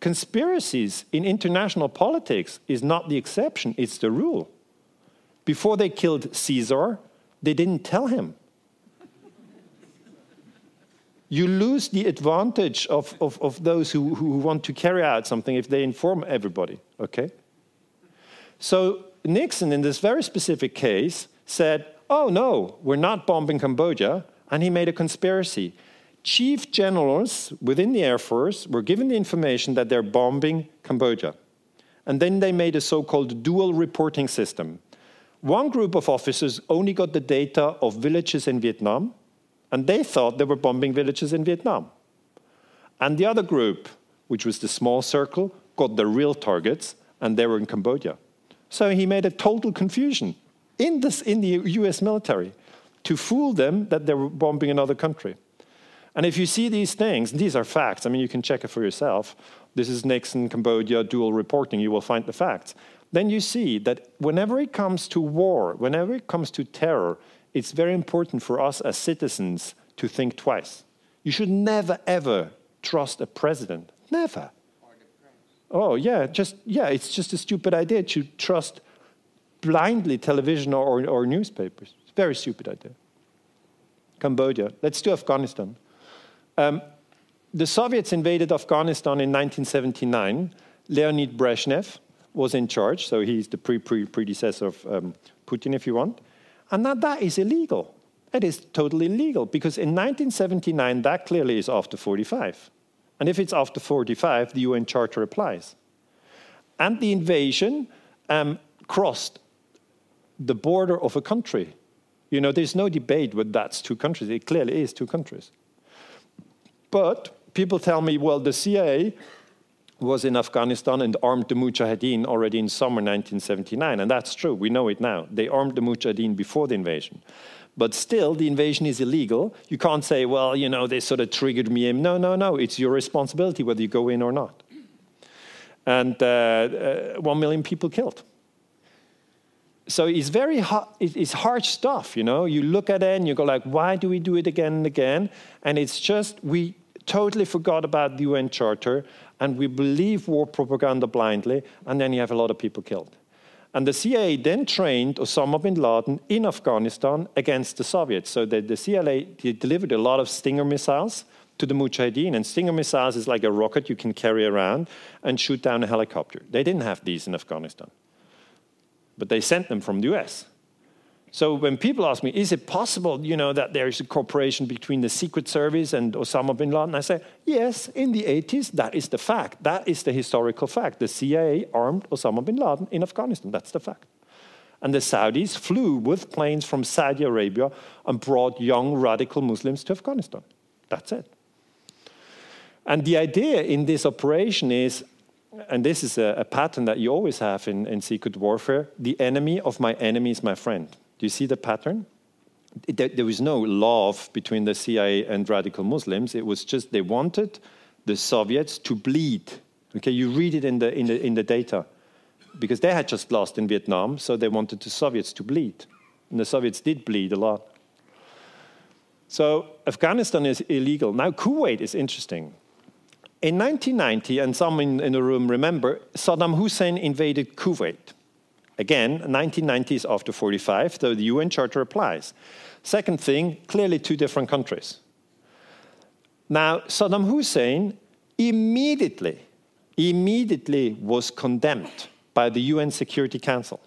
Conspiracies in international politics is not the exception, it's the rule. Before they killed Caesar, they didn't tell him you lose the advantage of, of, of those who, who want to carry out something if they inform everybody, okay? So Nixon, in this very specific case, said, oh no, we're not bombing Cambodia, and he made a conspiracy. Chief generals within the Air Force were given the information that they're bombing Cambodia. And then they made a so-called dual reporting system. One group of officers only got the data of villages in Vietnam, and they thought they were bombing villages in Vietnam. And the other group, which was the small circle, got the real targets, and they were in Cambodia. So he made a total confusion in, this, in the US military to fool them that they were bombing another country. And if you see these things, these are facts, I mean, you can check it for yourself. This is Nixon, Cambodia, dual reporting, you will find the facts. Then you see that whenever it comes to war, whenever it comes to terror, it's very important for us as citizens to think twice. You should never, ever trust a president. Never. Oh, yeah, just, yeah, it's just a stupid idea to trust blindly television or, or newspapers. It's very stupid idea. Cambodia. Let's do Afghanistan. Um, the Soviets invaded Afghanistan in 1979. Leonid Brezhnev was in charge, so he's the pre -pre predecessor of um, Putin, if you want. And now that is illegal. It is totally illegal because in 1979, that clearly is after 45. And if it's after 45, the UN Charter applies. And the invasion um, crossed the border of a country. You know, there's no debate whether that's two countries. It clearly is two countries. But people tell me, well, the CIA was in Afghanistan and armed the Mujahideen already in summer 1979. And that's true, we know it now. They armed the Mujahideen before the invasion. But still, the invasion is illegal. You can't say, well, you know, they sort of triggered me. No, no, no. It's your responsibility whether you go in or not. And uh, uh, one million people killed. So it's very it's hard stuff, you know. You look at it and you go like, why do we do it again and again? And it's just we totally forgot about the UN Charter and we believe war propaganda blindly, and then you have a lot of people killed. And the CIA then trained Osama bin Laden in Afghanistan against the Soviets. So the, the CIA delivered a lot of Stinger missiles to the Mujahideen. And Stinger missiles is like a rocket you can carry around and shoot down a helicopter. They didn't have these in Afghanistan, but they sent them from the US. So when people ask me, is it possible, you know, that there is a cooperation between the Secret Service and Osama bin Laden? I say, yes, in the 80s, that is the fact. That is the historical fact. The CIA armed Osama bin Laden in Afghanistan. That's the fact. And the Saudis flew with planes from Saudi Arabia and brought young radical Muslims to Afghanistan. That's it. And the idea in this operation is, and this is a, a pattern that you always have in, in secret warfare the enemy of my enemy is my friend. Do you see the pattern? There was no love between the CIA and radical Muslims. It was just they wanted the Soviets to bleed. Okay, you read it in the, in the, in the data. Because they had just lost in Vietnam, so they wanted the Soviets to bleed. And the Soviets did bleed a lot. So Afghanistan is illegal. Now, Kuwait is interesting. In 1990, and some in, in the room remember, Saddam Hussein invaded Kuwait. Again, 1990s after 45, though the UN Charter applies. Second thing, clearly two different countries. Now, Saddam Hussein immediately, immediately was condemned by the UN Security Council.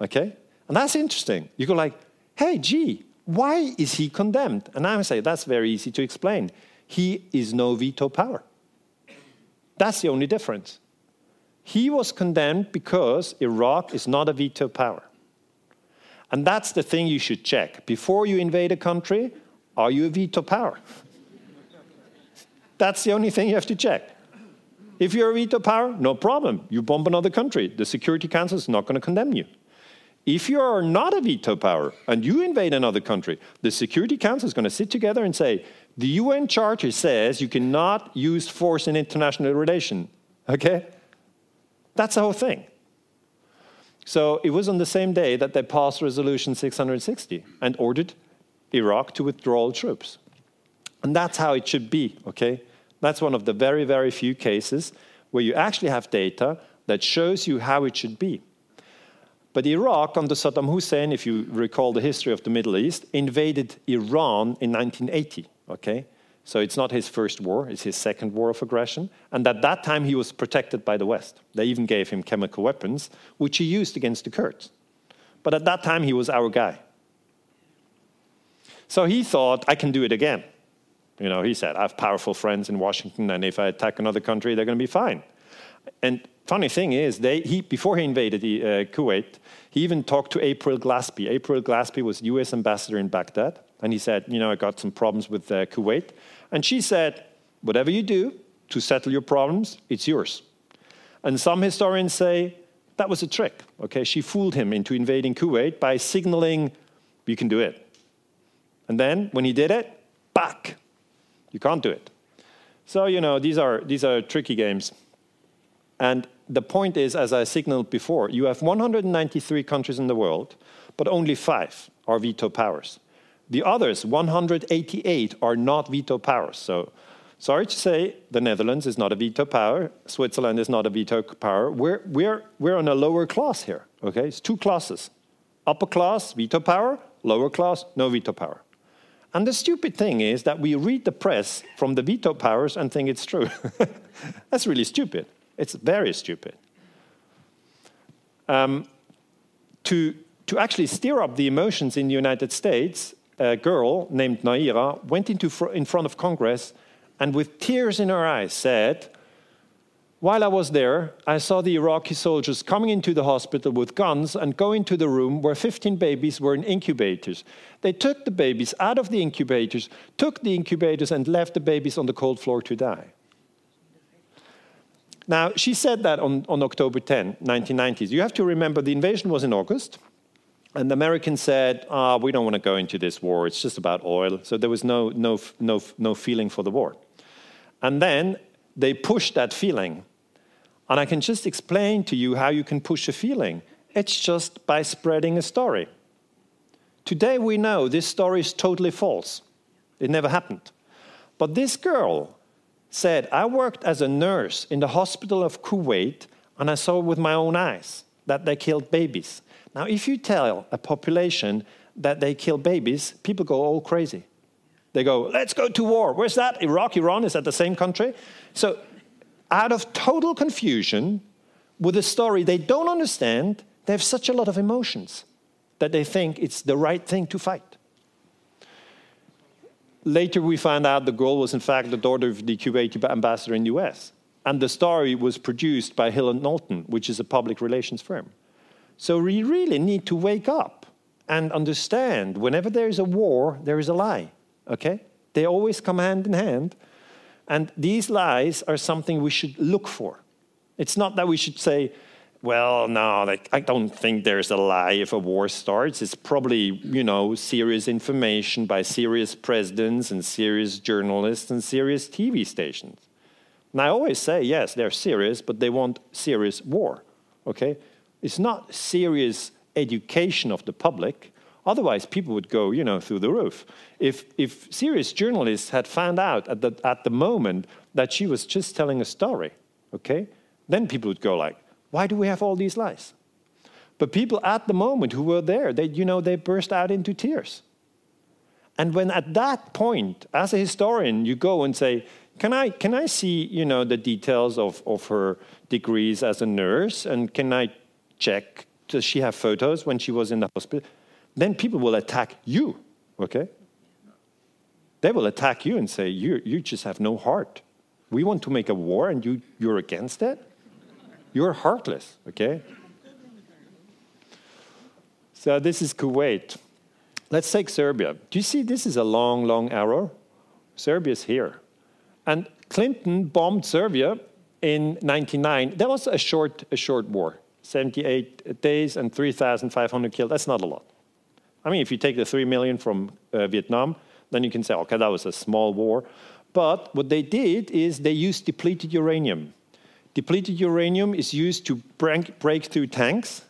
Okay? And that's interesting. You go like, hey, gee, why is he condemned? And I would say that's very easy to explain. He is no veto power. That's the only difference. He was condemned because Iraq is not a veto power. And that's the thing you should check. Before you invade a country, are you a veto power? that's the only thing you have to check. If you're a veto power, no problem. You bomb another country. The Security Council is not going to condemn you. If you are not a veto power and you invade another country, the Security Council is going to sit together and say, the UN Charter says you cannot use force in international relation. Okay? That's the whole thing. So it was on the same day that they passed Resolution 660 and ordered Iraq to withdraw all troops. And that's how it should be, okay? That's one of the very, very few cases where you actually have data that shows you how it should be. But Iraq, under Saddam Hussein, if you recall the history of the Middle East, invaded Iran in 1980. Okay? So it's not his first war, it's his second war of aggression. And at that time, he was protected by the West. They even gave him chemical weapons, which he used against the Kurds. But at that time, he was our guy. So he thought, I can do it again. You know, he said, I have powerful friends in Washington, and if I attack another country, they're going to be fine. And funny thing is, they, he, before he invaded the, uh, Kuwait, he even talked to April Glaspie. April Glaspie was U.S. ambassador in Baghdad, and he said, you know, I got some problems with uh, Kuwait. And she said, whatever you do to settle your problems, it's yours. And some historians say that was a trick. Okay, she fooled him into invading Kuwait by signaling, you can do it. And then when he did it, back, you can't do it. So, you know, these are, these are tricky games. And the point is, as I signaled before, you have 193 countries in the world, but only five are veto powers. The others, 188, are not veto powers. So, sorry to say, the Netherlands is not a veto power, Switzerland is not a veto power. We're, we're, we're on a lower class here, okay? It's two classes upper class, veto power, lower class, no veto power. And the stupid thing is that we read the press from the veto powers and think it's true. That's really stupid. It's very stupid. Um, to, to actually stir up the emotions in the United States, a girl named Nayirah went into fr in front of Congress and, with tears in her eyes, said, while I was there, I saw the Iraqi soldiers coming into the hospital with guns and go into the room where 15 babies were in incubators. They took the babies out of the incubators, took the incubators, and left the babies on the cold floor to die. Now, she said that on, on October 10, 1990s. You have to remember the invasion was in August, and the Americans said, oh, we don't want to go into this war, it's just about oil. So there was no, no, no, no feeling for the war. And then they pushed that feeling. And I can just explain to you how you can push a feeling. It's just by spreading a story. Today we know this story is totally false. It never happened. But this girl said, I worked as a nurse in the hospital of Kuwait and I saw with my own eyes that they killed babies. Now, if you tell a population that they kill babies, people go all crazy. They go, let's go to war. Where's that? Iraq, Iran, is that the same country? So, out of total confusion with a story they don't understand, they have such a lot of emotions that they think it's the right thing to fight. Later, we found out the girl was, in fact, the daughter of the Kuwaiti ambassador in the US. And the story was produced by Hill and Knowlton, which is a public relations firm. So we really need to wake up and understand whenever there is a war, there is a lie okay? They always come hand in hand. And these lies are something we should look for. It's not that we should say, well, no, like, I don't think there's a lie if a war starts. It's probably, you know, serious information by serious presidents and serious journalists and serious TV stations. And I always say, yes, they're serious, but they want serious war, okay? It's not serious education of the public. Otherwise, people would go, you know, through the roof. If, if serious journalists had found out at the, at the moment that she was just telling a story, okay, then people would go like, why do we have all these lies? But people at the moment who were there, they, you know, they burst out into tears. And when at that point, as a historian, you go and say, can I, can I see, you know, the details of, of her degrees as a nurse? And can I check, does she have photos when she was in the hospital? then people will attack you, okay? They will attack you and say, you, you just have no heart. We want to make a war and you, you're against it? You're heartless, okay? So this is Kuwait. Let's take Serbia. Do you see this is a long, long arrow? Serbia is here. And Clinton bombed Serbia in 99. That was a short, a short war, 78 days and 3,500 killed. That's not a lot. I mean, if you take the 3 million from uh, Vietnam, then you can say, okay, that was a small war. But what they did is they used depleted uranium. Depleted uranium is used to break, break through tanks.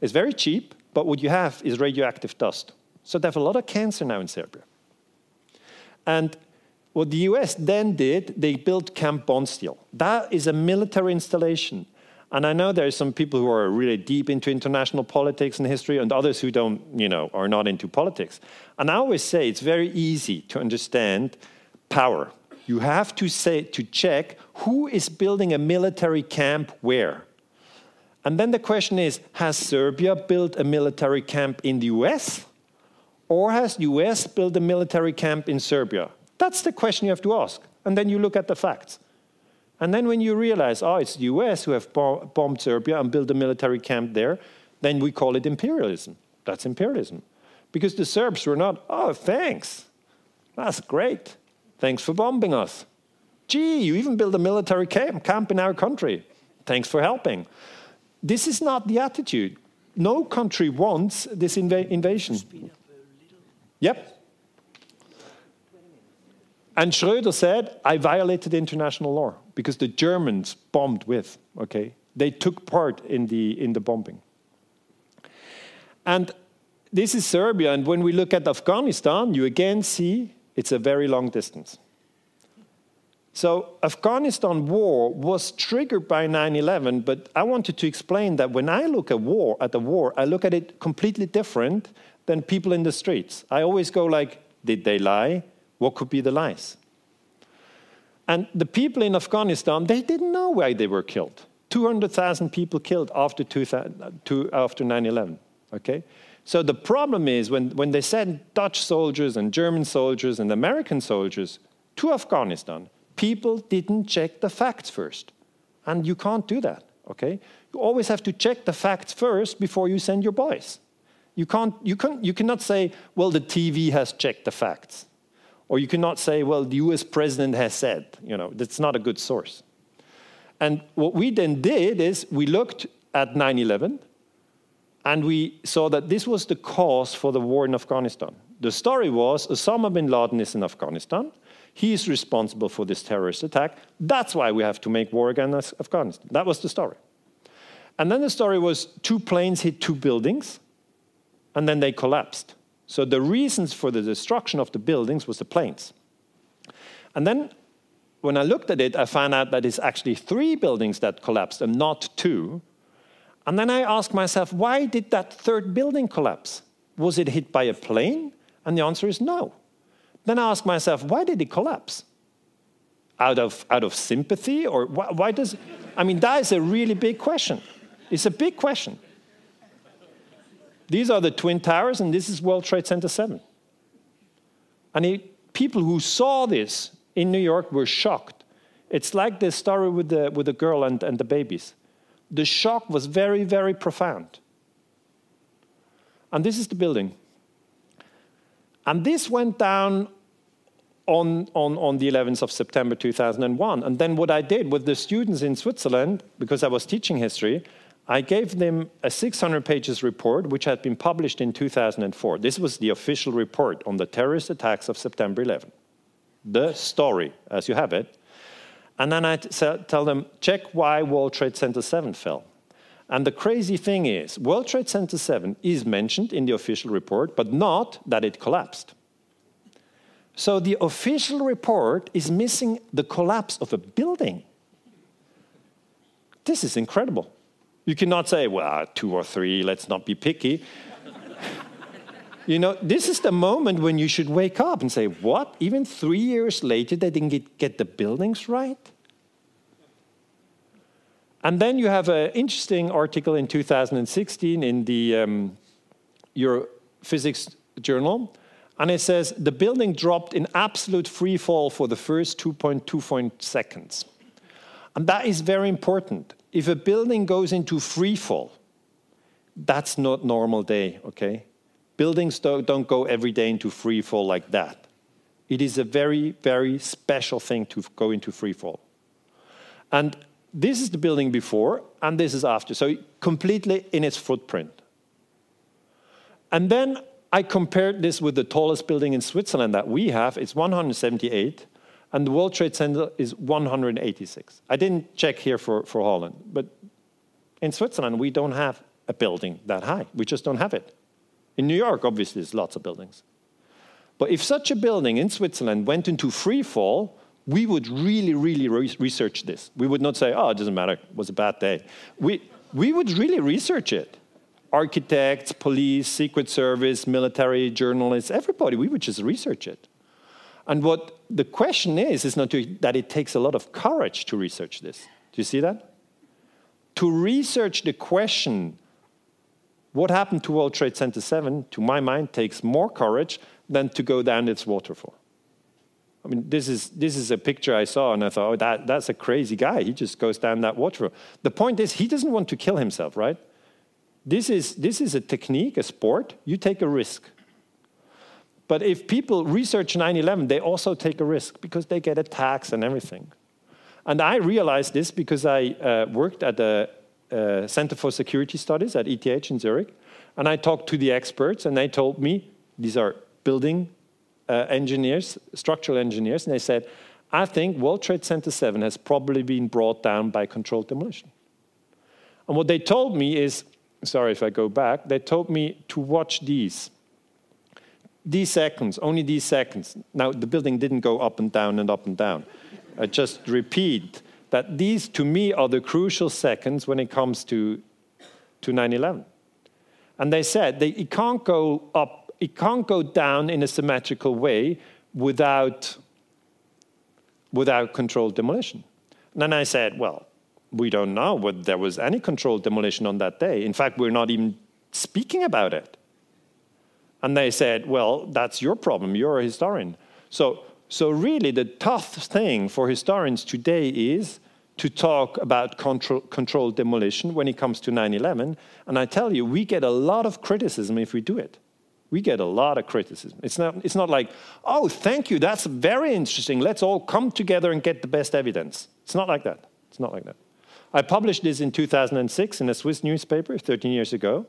It's very cheap, but what you have is radioactive dust. So they have a lot of cancer now in Serbia. And what the US then did, they built Camp Bondsteel. That is a military installation. And I know there are some people who are really deep into international politics and history, and others who don't, you know, are not into politics. And I always say it's very easy to understand power. You have to say to check who is building a military camp where. And then the question is, has Serbia built a military camp in the US? Or has the US built a military camp in Serbia? That's the question you have to ask. And then you look at the facts. And then when you realize, oh, it's the US who have bombed Serbia and built a military camp there, then we call it imperialism. That's imperialism. Because the Serbs were not, oh, thanks. That's great. Thanks for bombing us. Gee, you even built a military camp, camp in our country. Thanks for helping. This is not the attitude. No country wants this inv invasion. Yep. And Schröder said, I violated international law because the Germans bombed with, okay? They took part in the, in the bombing. And this is Serbia, and when we look at Afghanistan, you again see it's a very long distance. So Afghanistan war was triggered by 9/11, but I wanted to explain that when I look at war at the war, I look at it completely different than people in the streets. I always go like, did they lie? What could be the lies? And the people in Afghanistan, they didn't know why they were killed. 200,000 people killed after 9-11, okay? So the problem is when, when they sent Dutch soldiers and German soldiers and American soldiers to Afghanistan, people didn't check the facts first. And you can't do that, okay? You always have to check the facts first before you send your boys. You, can't, you, can, you cannot say, well, the TV has checked the facts. Or you cannot say, well, the US president has said, you know, that's not a good source. And what we then did is we looked at 9 11 and we saw that this was the cause for the war in Afghanistan. The story was Osama bin Laden is in Afghanistan. He is responsible for this terrorist attack. That's why we have to make war against Afghanistan. That was the story. And then the story was two planes hit two buildings and then they collapsed. So the reasons for the destruction of the buildings was the planes. And then when I looked at it, I found out that it's actually three buildings that collapsed and not two. And then I asked myself, why did that third building collapse? Was it hit by a plane? And the answer is no. Then I asked myself, why did it collapse? Out of, out of sympathy? Or why, why does, I mean, that is a really big question. It's a big question. These are the Twin Towers, and this is World Trade Center 7. And it, people who saw this in New York were shocked. It's like the story with the, with the girl and, and the babies. The shock was very, very profound. And this is the building. And this went down on, on, on the 11th of September 2001. And then what I did with the students in Switzerland, because I was teaching history, I gave them a 600 pages report, which had been published in 2004. This was the official report on the terrorist attacks of September 11. The story, as you have it. And then I tell them, check why World Trade Center 7 fell. And the crazy thing is, World Trade Center 7 is mentioned in the official report, but not that it collapsed. So the official report is missing the collapse of a building. This is incredible. You cannot say, well, two or three, let's not be picky. you know, this is the moment when you should wake up and say, what? Even three years later, they didn't get, get the buildings right? And then you have an interesting article in 2016 in the um, Physics Journal, and it says the building dropped in absolute free fall for the first 2.2 seconds. And that is very important if a building goes into free fall, That's not normal day, okay? Buildings don't, go every day into free fall like that. It is a very, very special thing to go into free fall. And this is the building before, and this is after. So completely in its footprint. And then I compared this with the tallest building in Switzerland that we have. It's 178, and the World Trade Center is 186. I didn't check here for, for Holland, but in Switzerland, we don't have a building that high. We just don't have it. In New York, obviously, there's lots of buildings. But if such a building in Switzerland went into free fall, we would really, really re research this. We would not say, oh, it doesn't matter, it was a bad day. We, we would really research it architects, police, Secret Service, military, journalists, everybody, we would just research it. And what the question is, is not to, that it takes a lot of courage to research this. Do you see that? To research the question, what happened to World Trade Center 7, to my mind, takes more courage than to go down its waterfall. I mean, this is, this is a picture I saw, and I thought, oh, that, that's a crazy guy. He just goes down that waterfall. The point is, he doesn't want to kill himself, right? This is, this is a technique, a sport. You take a risk. But if people research 9 11, they also take a risk because they get attacks and everything. And I realized this because I uh, worked at the uh, Center for Security Studies at ETH in Zurich. And I talked to the experts, and they told me these are building uh, engineers, structural engineers, and they said, I think World Trade Center 7 has probably been brought down by controlled demolition. And what they told me is sorry if I go back, they told me to watch these. These seconds, only these seconds. Now, the building didn't go up and down and up and down. I just repeat that these, to me, are the crucial seconds when it comes to, to 9 11. And they said they, it can't go up, it can't go down in a symmetrical way without, without controlled demolition. And then I said, well, we don't know whether there was any controlled demolition on that day. In fact, we're not even speaking about it. And they said, well, that's your problem. You're a historian. So, so really, the tough thing for historians today is to talk about control, controlled demolition when it comes to 9 11. And I tell you, we get a lot of criticism if we do it. We get a lot of criticism. It's not, it's not like, oh, thank you, that's very interesting. Let's all come together and get the best evidence. It's not like that. It's not like that. I published this in 2006 in a Swiss newspaper 13 years ago.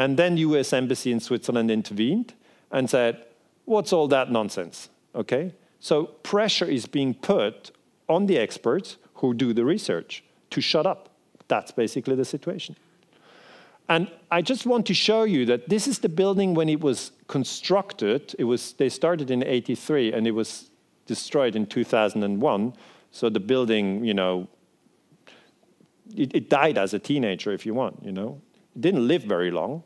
And then US Embassy in Switzerland intervened and said, what's all that nonsense? Okay? So pressure is being put on the experts who do the research to shut up. That's basically the situation. And I just want to show you that this is the building when it was constructed. It was, they started in 83 and it was destroyed in 2001. So the building, you know, it, it died as a teenager, if you want, you know. It didn't live very long,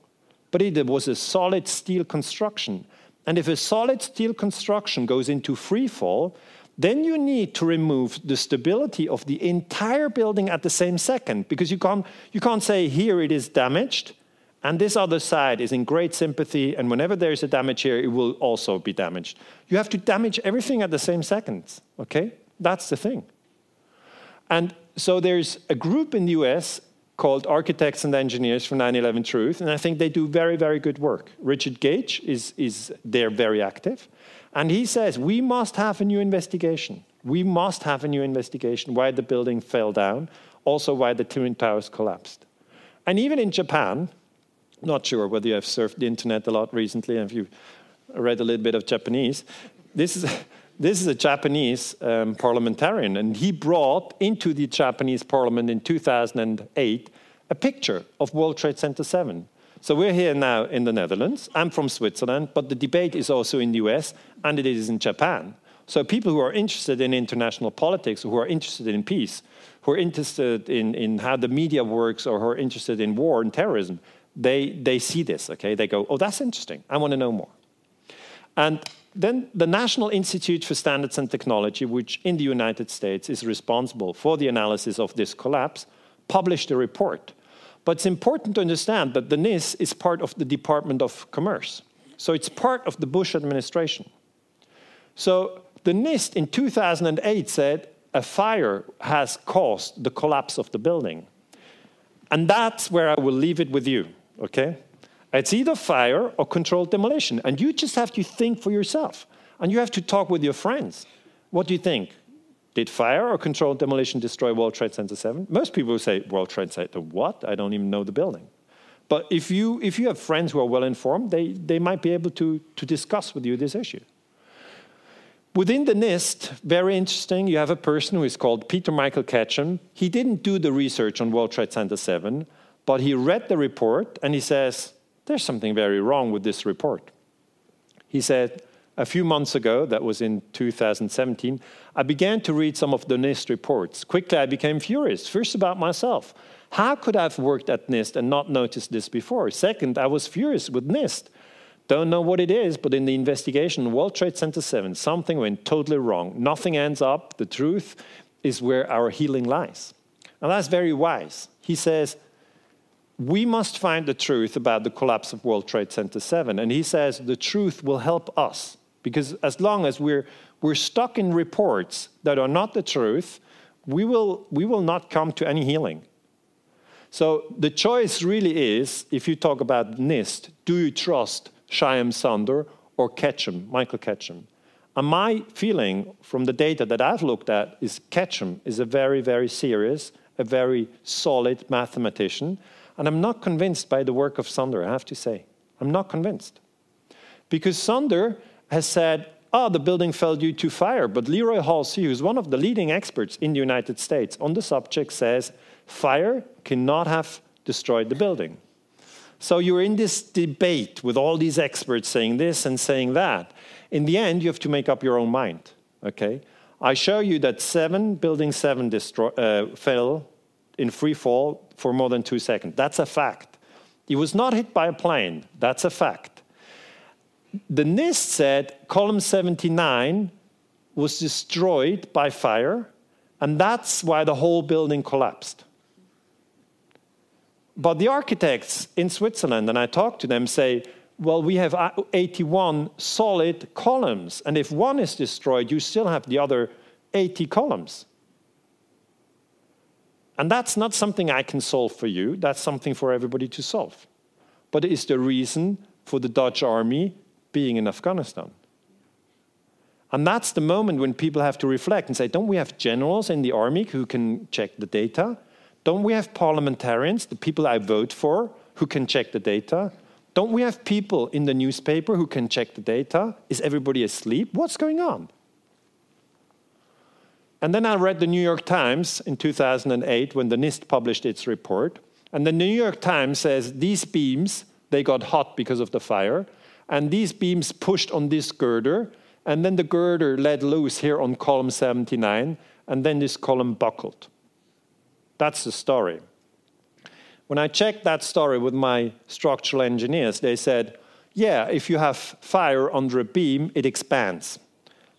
but it was a solid steel construction. And if a solid steel construction goes into free fall, then you need to remove the stability of the entire building at the same second because you can't, you can't say here it is damaged and this other side is in great sympathy and whenever there is a damage here it will also be damaged. You have to damage everything at the same second, okay? That's the thing. And so there's a group in the US called Architects and Engineers for 9-11 Truth, and I think they do very, very good work. Richard Gage is, is there very active, and he says we must have a new investigation. We must have a new investigation why the building fell down, also why the Twin Towers collapsed. And even in Japan, not sure whether you have surfed the internet a lot recently, and if you read a little bit of Japanese, this is this is a Japanese um, parliamentarian, and he brought into the Japanese parliament in 2008 a picture of World Trade Center 7. So we're here now in the Netherlands. I'm from Switzerland, but the debate is also in the US and it is in Japan. So people who are interested in international politics, who are interested in peace, who are interested in, in how the media works, or who are interested in war and terrorism, they, they see this, okay? They go, oh, that's interesting. I want to know more. And then the National Institute for Standards and Technology, which in the United States is responsible for the analysis of this collapse, published a report. But it's important to understand that the NIST is part of the Department of Commerce. So it's part of the Bush administration. So the NIST in 2008 said a fire has caused the collapse of the building. And that's where I will leave it with you. okay? It's either fire or controlled demolition. And you just have to think for yourself. And you have to talk with your friends. What do you think? Did fire or controlled demolition destroy World Trade Center 7? Most people will say, World Trade Center what? I don't even know the building. But if you, if you have friends who are well informed, they, they might be able to, to discuss with you this issue. Within the NIST, very interesting, you have a person who is called Peter Michael Ketchum. He didn't do the research on World Trade Center 7, but he read the report and he says, There's something very wrong with this report. He said, A few months ago, that was in 2017, I began to read some of the NIST reports. Quickly, I became furious, first about myself. How could I have worked at NIST and not noticed this before? Second, I was furious with NIST. Don't know what it is, but in the investigation, World Trade Center 7, something went totally wrong. Nothing ends up. The truth is where our healing lies. And that's very wise. He says, we must find the truth about the collapse of World Trade Center 7. And he says the truth will help us. Because as long as we're, we're stuck in reports that are not the truth, we will, we will not come to any healing. So the choice really is if you talk about NIST, do you trust Shyam Sunder or Ketcham, Michael Ketcham. And my feeling from the data that I've looked at is Ketcham is a very, very serious, a very solid mathematician. And I'm not convinced by the work of Sunder, I have to say. I'm not convinced. Because Sunder has said, oh, the building fell due to fire. But Leroy Hulsey, who's one of the leading experts in the United States on the subject, says fire cannot have destroyed the building. So you're in this debate with all these experts saying this and saying that. In the end, you have to make up your own mind. Okay? I show you that seven, building seven destroy, uh, fell in free fall for more than two seconds. That's a fact. He was not hit by a plane. That's a fact. The NIST said column 79 was destroyed by fire, and that's why the whole building collapsed. But the architects in Switzerland, and I talk to them, say, well, we have 81 solid columns, and if one is destroyed, you still have the other 80 columns. And that's not something I can solve for you, that's something for everybody to solve. But it is the reason for the Dutch army being in Afghanistan. And that's the moment when people have to reflect and say, don't we have generals in the army who can check the data? Don't we have parliamentarians, the people I vote for, who can check the data? Don't we have people in the newspaper who can check the data? Is everybody asleep? What's going on? And then I read the New York Times in 2008 when the NIST published its report. And the New York Times says these beams, they got hot because of the fire. And these beams pushed on this girder. And then the girder let loose here on column 79. And then this column buckled. That's the story. When I checked that story with my structural engineers, they said, yeah, if you have fire under a beam, it expands.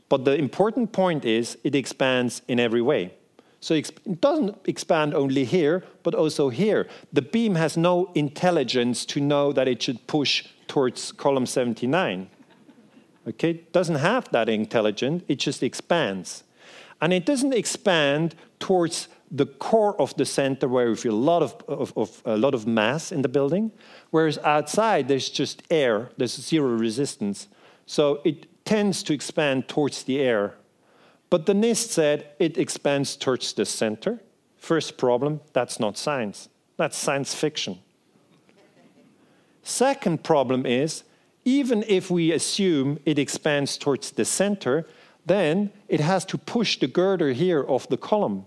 But the important point is it expands in every way. So it doesn't expand only here, but also here. The beam has no intelligence to know that it should push towards column 79. Okay, it doesn't have that intelligence, it just expands. And it doesn't expand towards the core of the center where we feel a lot of, of, of, a lot of mass in the building, whereas outside there's just air, there's zero resistance. So it tends to expand towards the air. But the NIST said it expands towards the center. First problem, that's not science. That's science fiction. Second problem is, even if we assume it expands towards the center, then it has to push the girder here of the column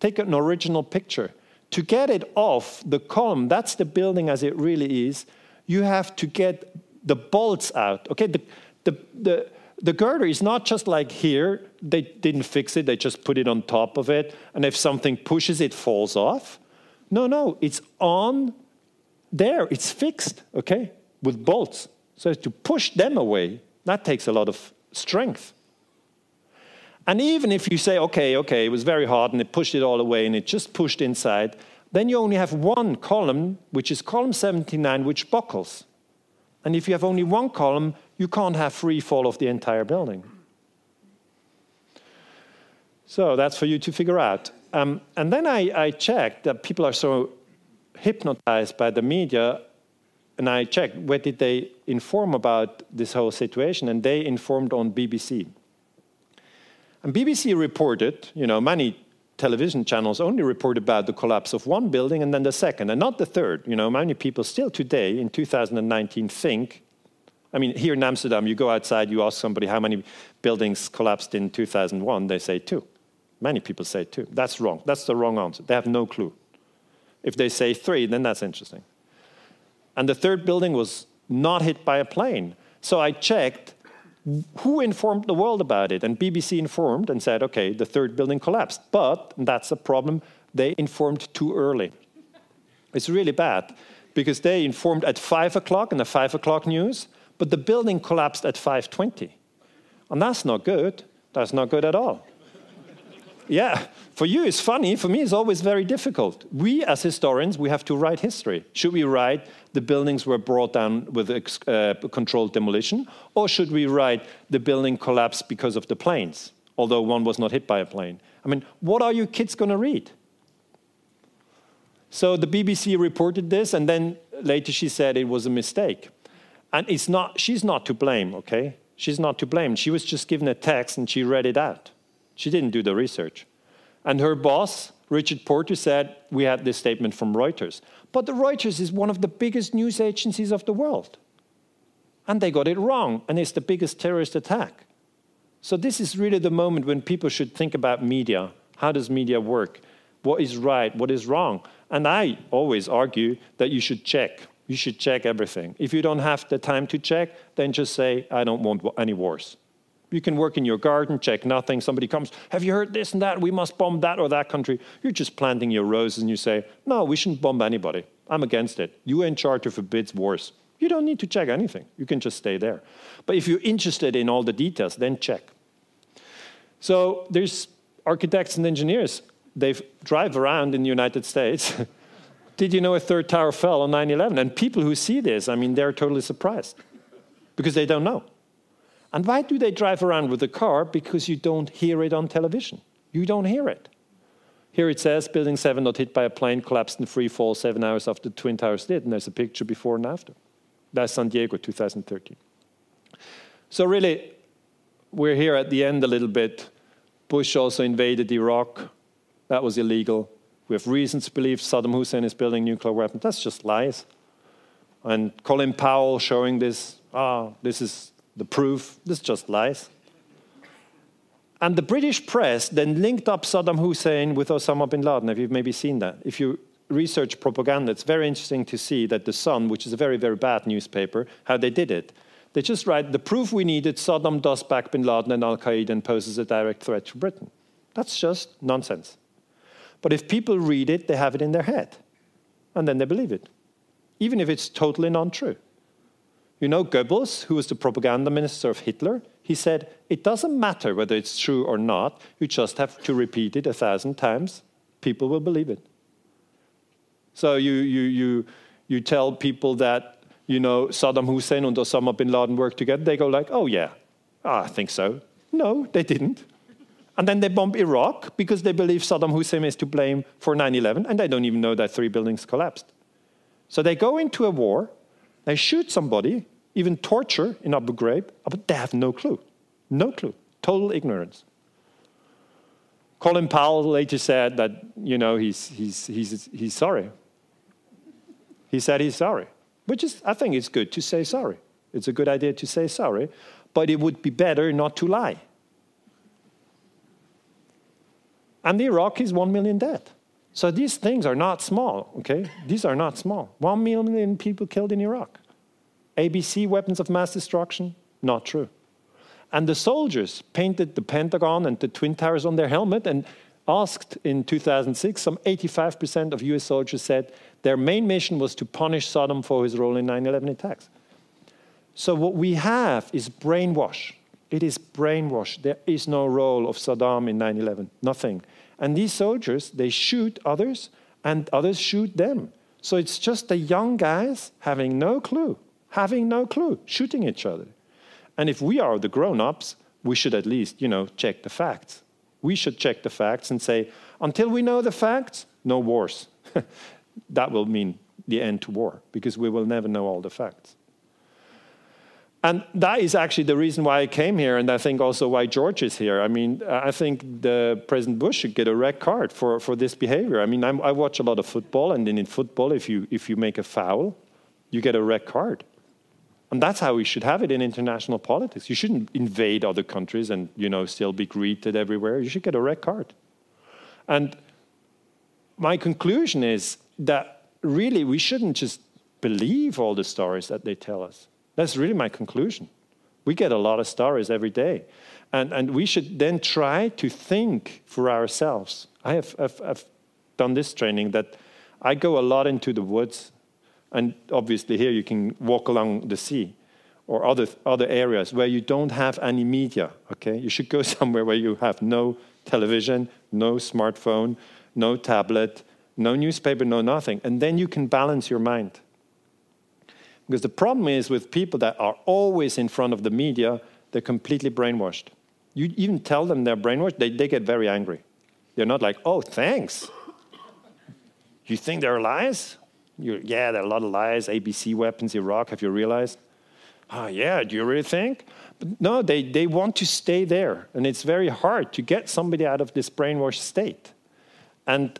take an original picture. To get it off the column, that's the building as it really is, you have to get the bolts out. Okay, the, the, the, the girder is not just like here, they didn't fix it, they just put it on top of it, and if something pushes, it falls off. No, no, it's on there, it's fixed, okay, with bolts. So to push them away, that takes a lot of strength. And even if you say, okay, okay, it was very hard and it pushed it all away and it just pushed inside, then you only have one column, which is column 79, which buckles. And if you have only one column, you can't have free fall of the entire building. So that's for you to figure out. Um, and then I, I checked that people are so hypnotized by the media and I checked where did they inform about this whole situation, and they informed on BBC. And BBC reported, you know, many television channels only report about the collapse of one building and then the second, and not the third. You know, many people still today in 2019 think. I mean, here in Amsterdam, you go outside, you ask somebody how many buildings collapsed in 2001, they say two. Many people say two. That's wrong. That's the wrong answer. They have no clue. If they say three, then that's interesting. And the third building was not hit by a plane. So I checked who informed the world about it? And BBC informed and said, okay, the third building collapsed. But that's a problem, they informed too early. It's really bad because they informed at 5 o'clock in the 5 o'clock news, but the building collapsed at 5.20. And that's not good. That's not good at all. Yeah, for you it's funny. For me it's always very difficult. We as historians, we have to write history. Should we write the buildings were brought down with uh, controlled demolition, or should we write the building collapsed because of the planes, although one was not hit by a plane? I mean, what are you kids going to read? So the BBC reported this, and then later she said it was a mistake. And it's not, she's not to blame, okay? She's not to blame. She was just given a text and she read it out. She didn't do the research. And her boss, Richard Porter, said, We had this statement from Reuters. But the Reuters is one of the biggest news agencies of the world. And they got it wrong, and it's the biggest terrorist attack. So, this is really the moment when people should think about media. How does media work? What is right? What is wrong? And I always argue that you should check. You should check everything. If you don't have the time to check, then just say, I don't want any wars. You can work in your garden, check nothing. Somebody comes, Have you heard this and that? We must bomb that or that country. You're just planting your roses and you say, No, we shouldn't bomb anybody. I'm against it. UN Charter forbids wars. You don't need to check anything. You can just stay there. But if you're interested in all the details, then check. So there's architects and engineers. They drive around in the United States. Did you know a third tower fell on 9 11? And people who see this, I mean, they're totally surprised because they don't know. And why do they drive around with a car? Because you don't hear it on television. You don't hear it. Here it says Building 7 not hit by a plane, collapsed in free fall seven hours after the Twin Towers did. And there's a picture before and after. That's San Diego, 2013. So, really, we're here at the end a little bit. Bush also invaded Iraq. That was illegal. We have reasons to believe Saddam Hussein is building nuclear weapons. That's just lies. And Colin Powell showing this, ah, this is the proof, this just lies. And the British press then linked up Saddam Hussein with Osama bin Laden. Have you maybe seen that? If you research propaganda, it's very interesting to see that The Sun, which is a very, very bad newspaper, how they did it. They just write, the proof we needed, Saddam does back bin Laden and Al Qaeda and poses a direct threat to Britain. That's just nonsense. But if people read it, they have it in their head. And then they believe it, even if it's totally non true. You know, Goebbels, who was the propaganda minister of Hitler, he said, It doesn't matter whether it's true or not, you just have to repeat it a thousand times, people will believe it. So you, you, you, you tell people that, you know, Saddam Hussein and Osama bin Laden worked together, they go like, oh yeah, oh, I think so. No, they didn't. And then they bomb Iraq because they believe Saddam Hussein is to blame for 9 11, and they don't even know that three buildings collapsed. So they go into a war they shoot somebody, even torture in Abu Ghraib, uh, but they have no clue. No clue. Total ignorance. Colin Powell later said that, you know, he's, he's, he's, he's sorry. He said he's sorry, which is, I think it's good to say sorry. It's a good idea to say sorry, but it would be better not to lie. And the Iraq is one million dead. So these things are not small, okay? These are not small. One million people killed in Iraq. ABC, weapons of mass destruction? Not true. And the soldiers painted the Pentagon and the Twin Towers on their helmet and asked in 2006, some 85% of US soldiers said their main mission was to punish Saddam for his role in 9 11 attacks. So what we have is brainwash. It is brainwash. There is no role of Saddam in 9 11, nothing. And these soldiers, they shoot others, and others shoot them. So it's just the young guys having no clue, having no clue, shooting each other. And if we are the grown ups, we should at least, you know, check the facts. We should check the facts and say, until we know the facts, no wars. that will mean the end to war because we will never know all the facts. And that is actually the reason why I came here, and I think also why George is here. I mean, I think the President Bush should get a red card for, for this behavior. I mean, I'm, i watch a lot of football, and in football, if you, if you make a foul, you get a red card. And that's how we should have it in international politics. You shouldn't invade other countries and, you know, still be greeted everywhere. You should get a red card. And my conclusion is that really we shouldn't just believe all the stories that they tell us. That's really my conclusion. We get a lot of stories every day. And, and we should then try to think for ourselves. I have I've, I've done this training that I go a lot into the woods. And obviously, here you can walk along the sea or other, other areas where you don't have any media. Okay? You should go somewhere where you have no television, no smartphone, no tablet, no newspaper, no nothing. And then you can balance your mind. Because the problem is with people that are always in front of the media, they're completely brainwashed. You even tell them they're brainwashed, they, they get very angry. They're not like, oh, thanks. You think there are lies? You're, yeah, there are a lot of lies, ABC weapons, Iraq, have you realized? Oh, yeah, do you really think? But no, they, they want to stay there. And it's very hard to get somebody out of this brainwashed state. And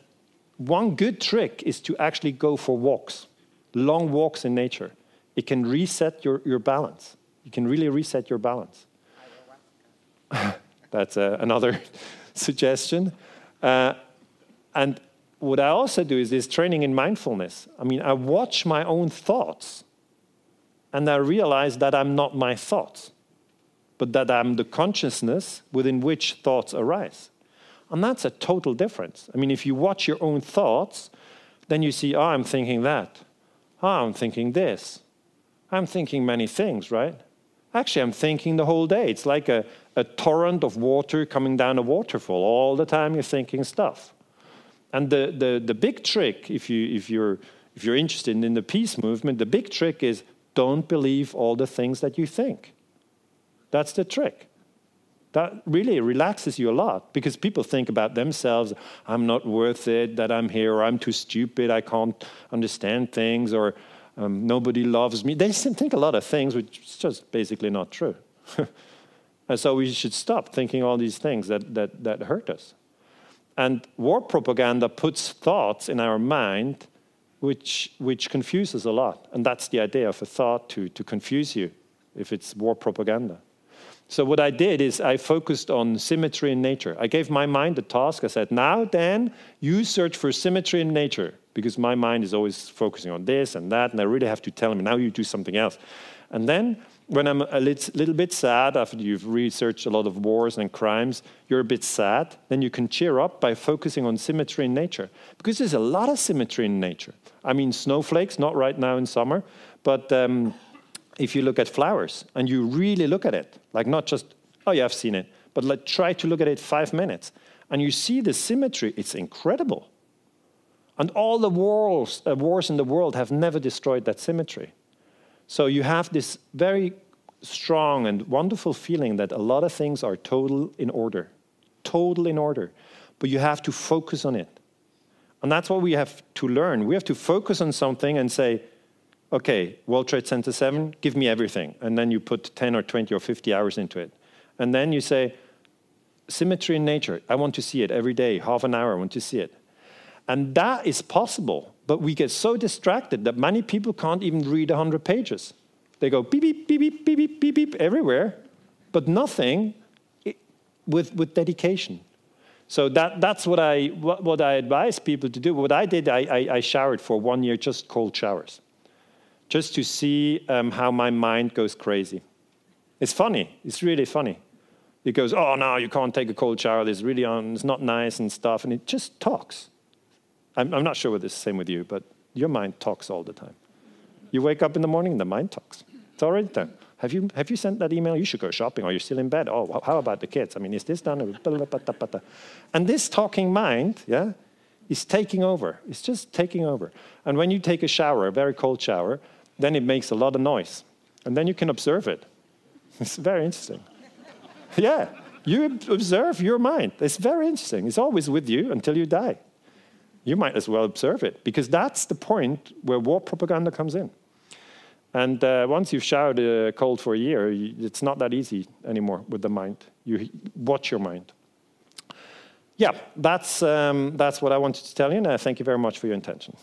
one good trick is to actually go for walks, long walks in nature it can reset your, your balance. You can really reset your balance. That's uh, another suggestion. Uh, and what I also do is this training in mindfulness. I mean, I watch my own thoughts and I realize that I'm not my thoughts, but that I'm the consciousness within which thoughts arise. And that's a total difference. I mean, if you watch your own thoughts, then you see, oh, I'm thinking that. Oh, I'm thinking this. I'm thinking many things, right? Actually, I'm thinking the whole day. It's like a, a torrent of water coming down a waterfall. All the time you're thinking stuff. And the, the, the big trick, if, you, if, you're, if you're interested in the peace movement, the big trick is don't believe all the things that you think. That's the trick. That really relaxes you a lot because people think about themselves I'm not worth it, that I'm here, or I'm too stupid, I can't understand things, or um, nobody loves me. They think a lot of things which is just basically not true. and so we should stop thinking all these things that, that, that hurt us. And war propaganda puts thoughts in our mind which, which confuses a lot. And that's the idea of a thought to, to confuse you if it's war propaganda. So what I did is I focused on symmetry in nature. I gave my mind a task. I said, now, Dan, you search for symmetry in nature because my mind is always focusing on this and that, and I really have to tell him, now you do something else. And then when I'm a little bit sad after you've researched a lot of wars and crimes, you're a bit sad, then you can cheer up by focusing on symmetry in nature. Because there's a lot of symmetry in nature. I mean, snowflakes, not right now in summer, but um, if you look at flowers and you really look at it, like not just, oh, yeah, I've seen it, but like try to look at it five minutes, and you see the symmetry, it's incredible. And all the wars, uh, wars in the world have never destroyed that symmetry. So you have this very strong and wonderful feeling that a lot of things are total in order, total in order. But you have to focus on it. And that's what we have to learn. We have to focus on something and say, okay, World Trade Center 7, give me everything. And then you put 10 or 20 or 50 hours into it. And then you say, symmetry in nature, I want to see it every day, half an hour, I want to see it. And that is possible, but we get so distracted that many people can't even read 100 pages. They go beep, beep, beep, beep, beep, beep, beep, beep everywhere, but nothing with, with dedication. So that, that's what I, what, what I advise people to do. What I did, I, I, I showered for one year, just cold showers, just to see um, how my mind goes crazy. It's funny. It's really funny. It goes, oh, no, you can't take a cold shower. It's really on, it's not nice and stuff. And it just talks. I'm, I'm not sure whether it's the same with you, but your mind talks all the time. You wake up in the morning, the mind talks. It's already done. Have you, have you sent that email? You should go shopping, or you're still in bed. Oh, how about the kids? I mean, is this done? And this talking mind, yeah, is taking over. It's just taking over. And when you take a shower, a very cold shower, then it makes a lot of noise. And then you can observe it. It's very interesting. yeah, you observe your mind. It's very interesting. It's always with you until you die. You might as well observe it because that's the point where war propaganda comes in. And uh, once you've showered uh, cold for a year, it's not that easy anymore with the mind. You watch your mind. Yeah, that's, um, that's what I wanted to tell you, and I thank you very much for your attention.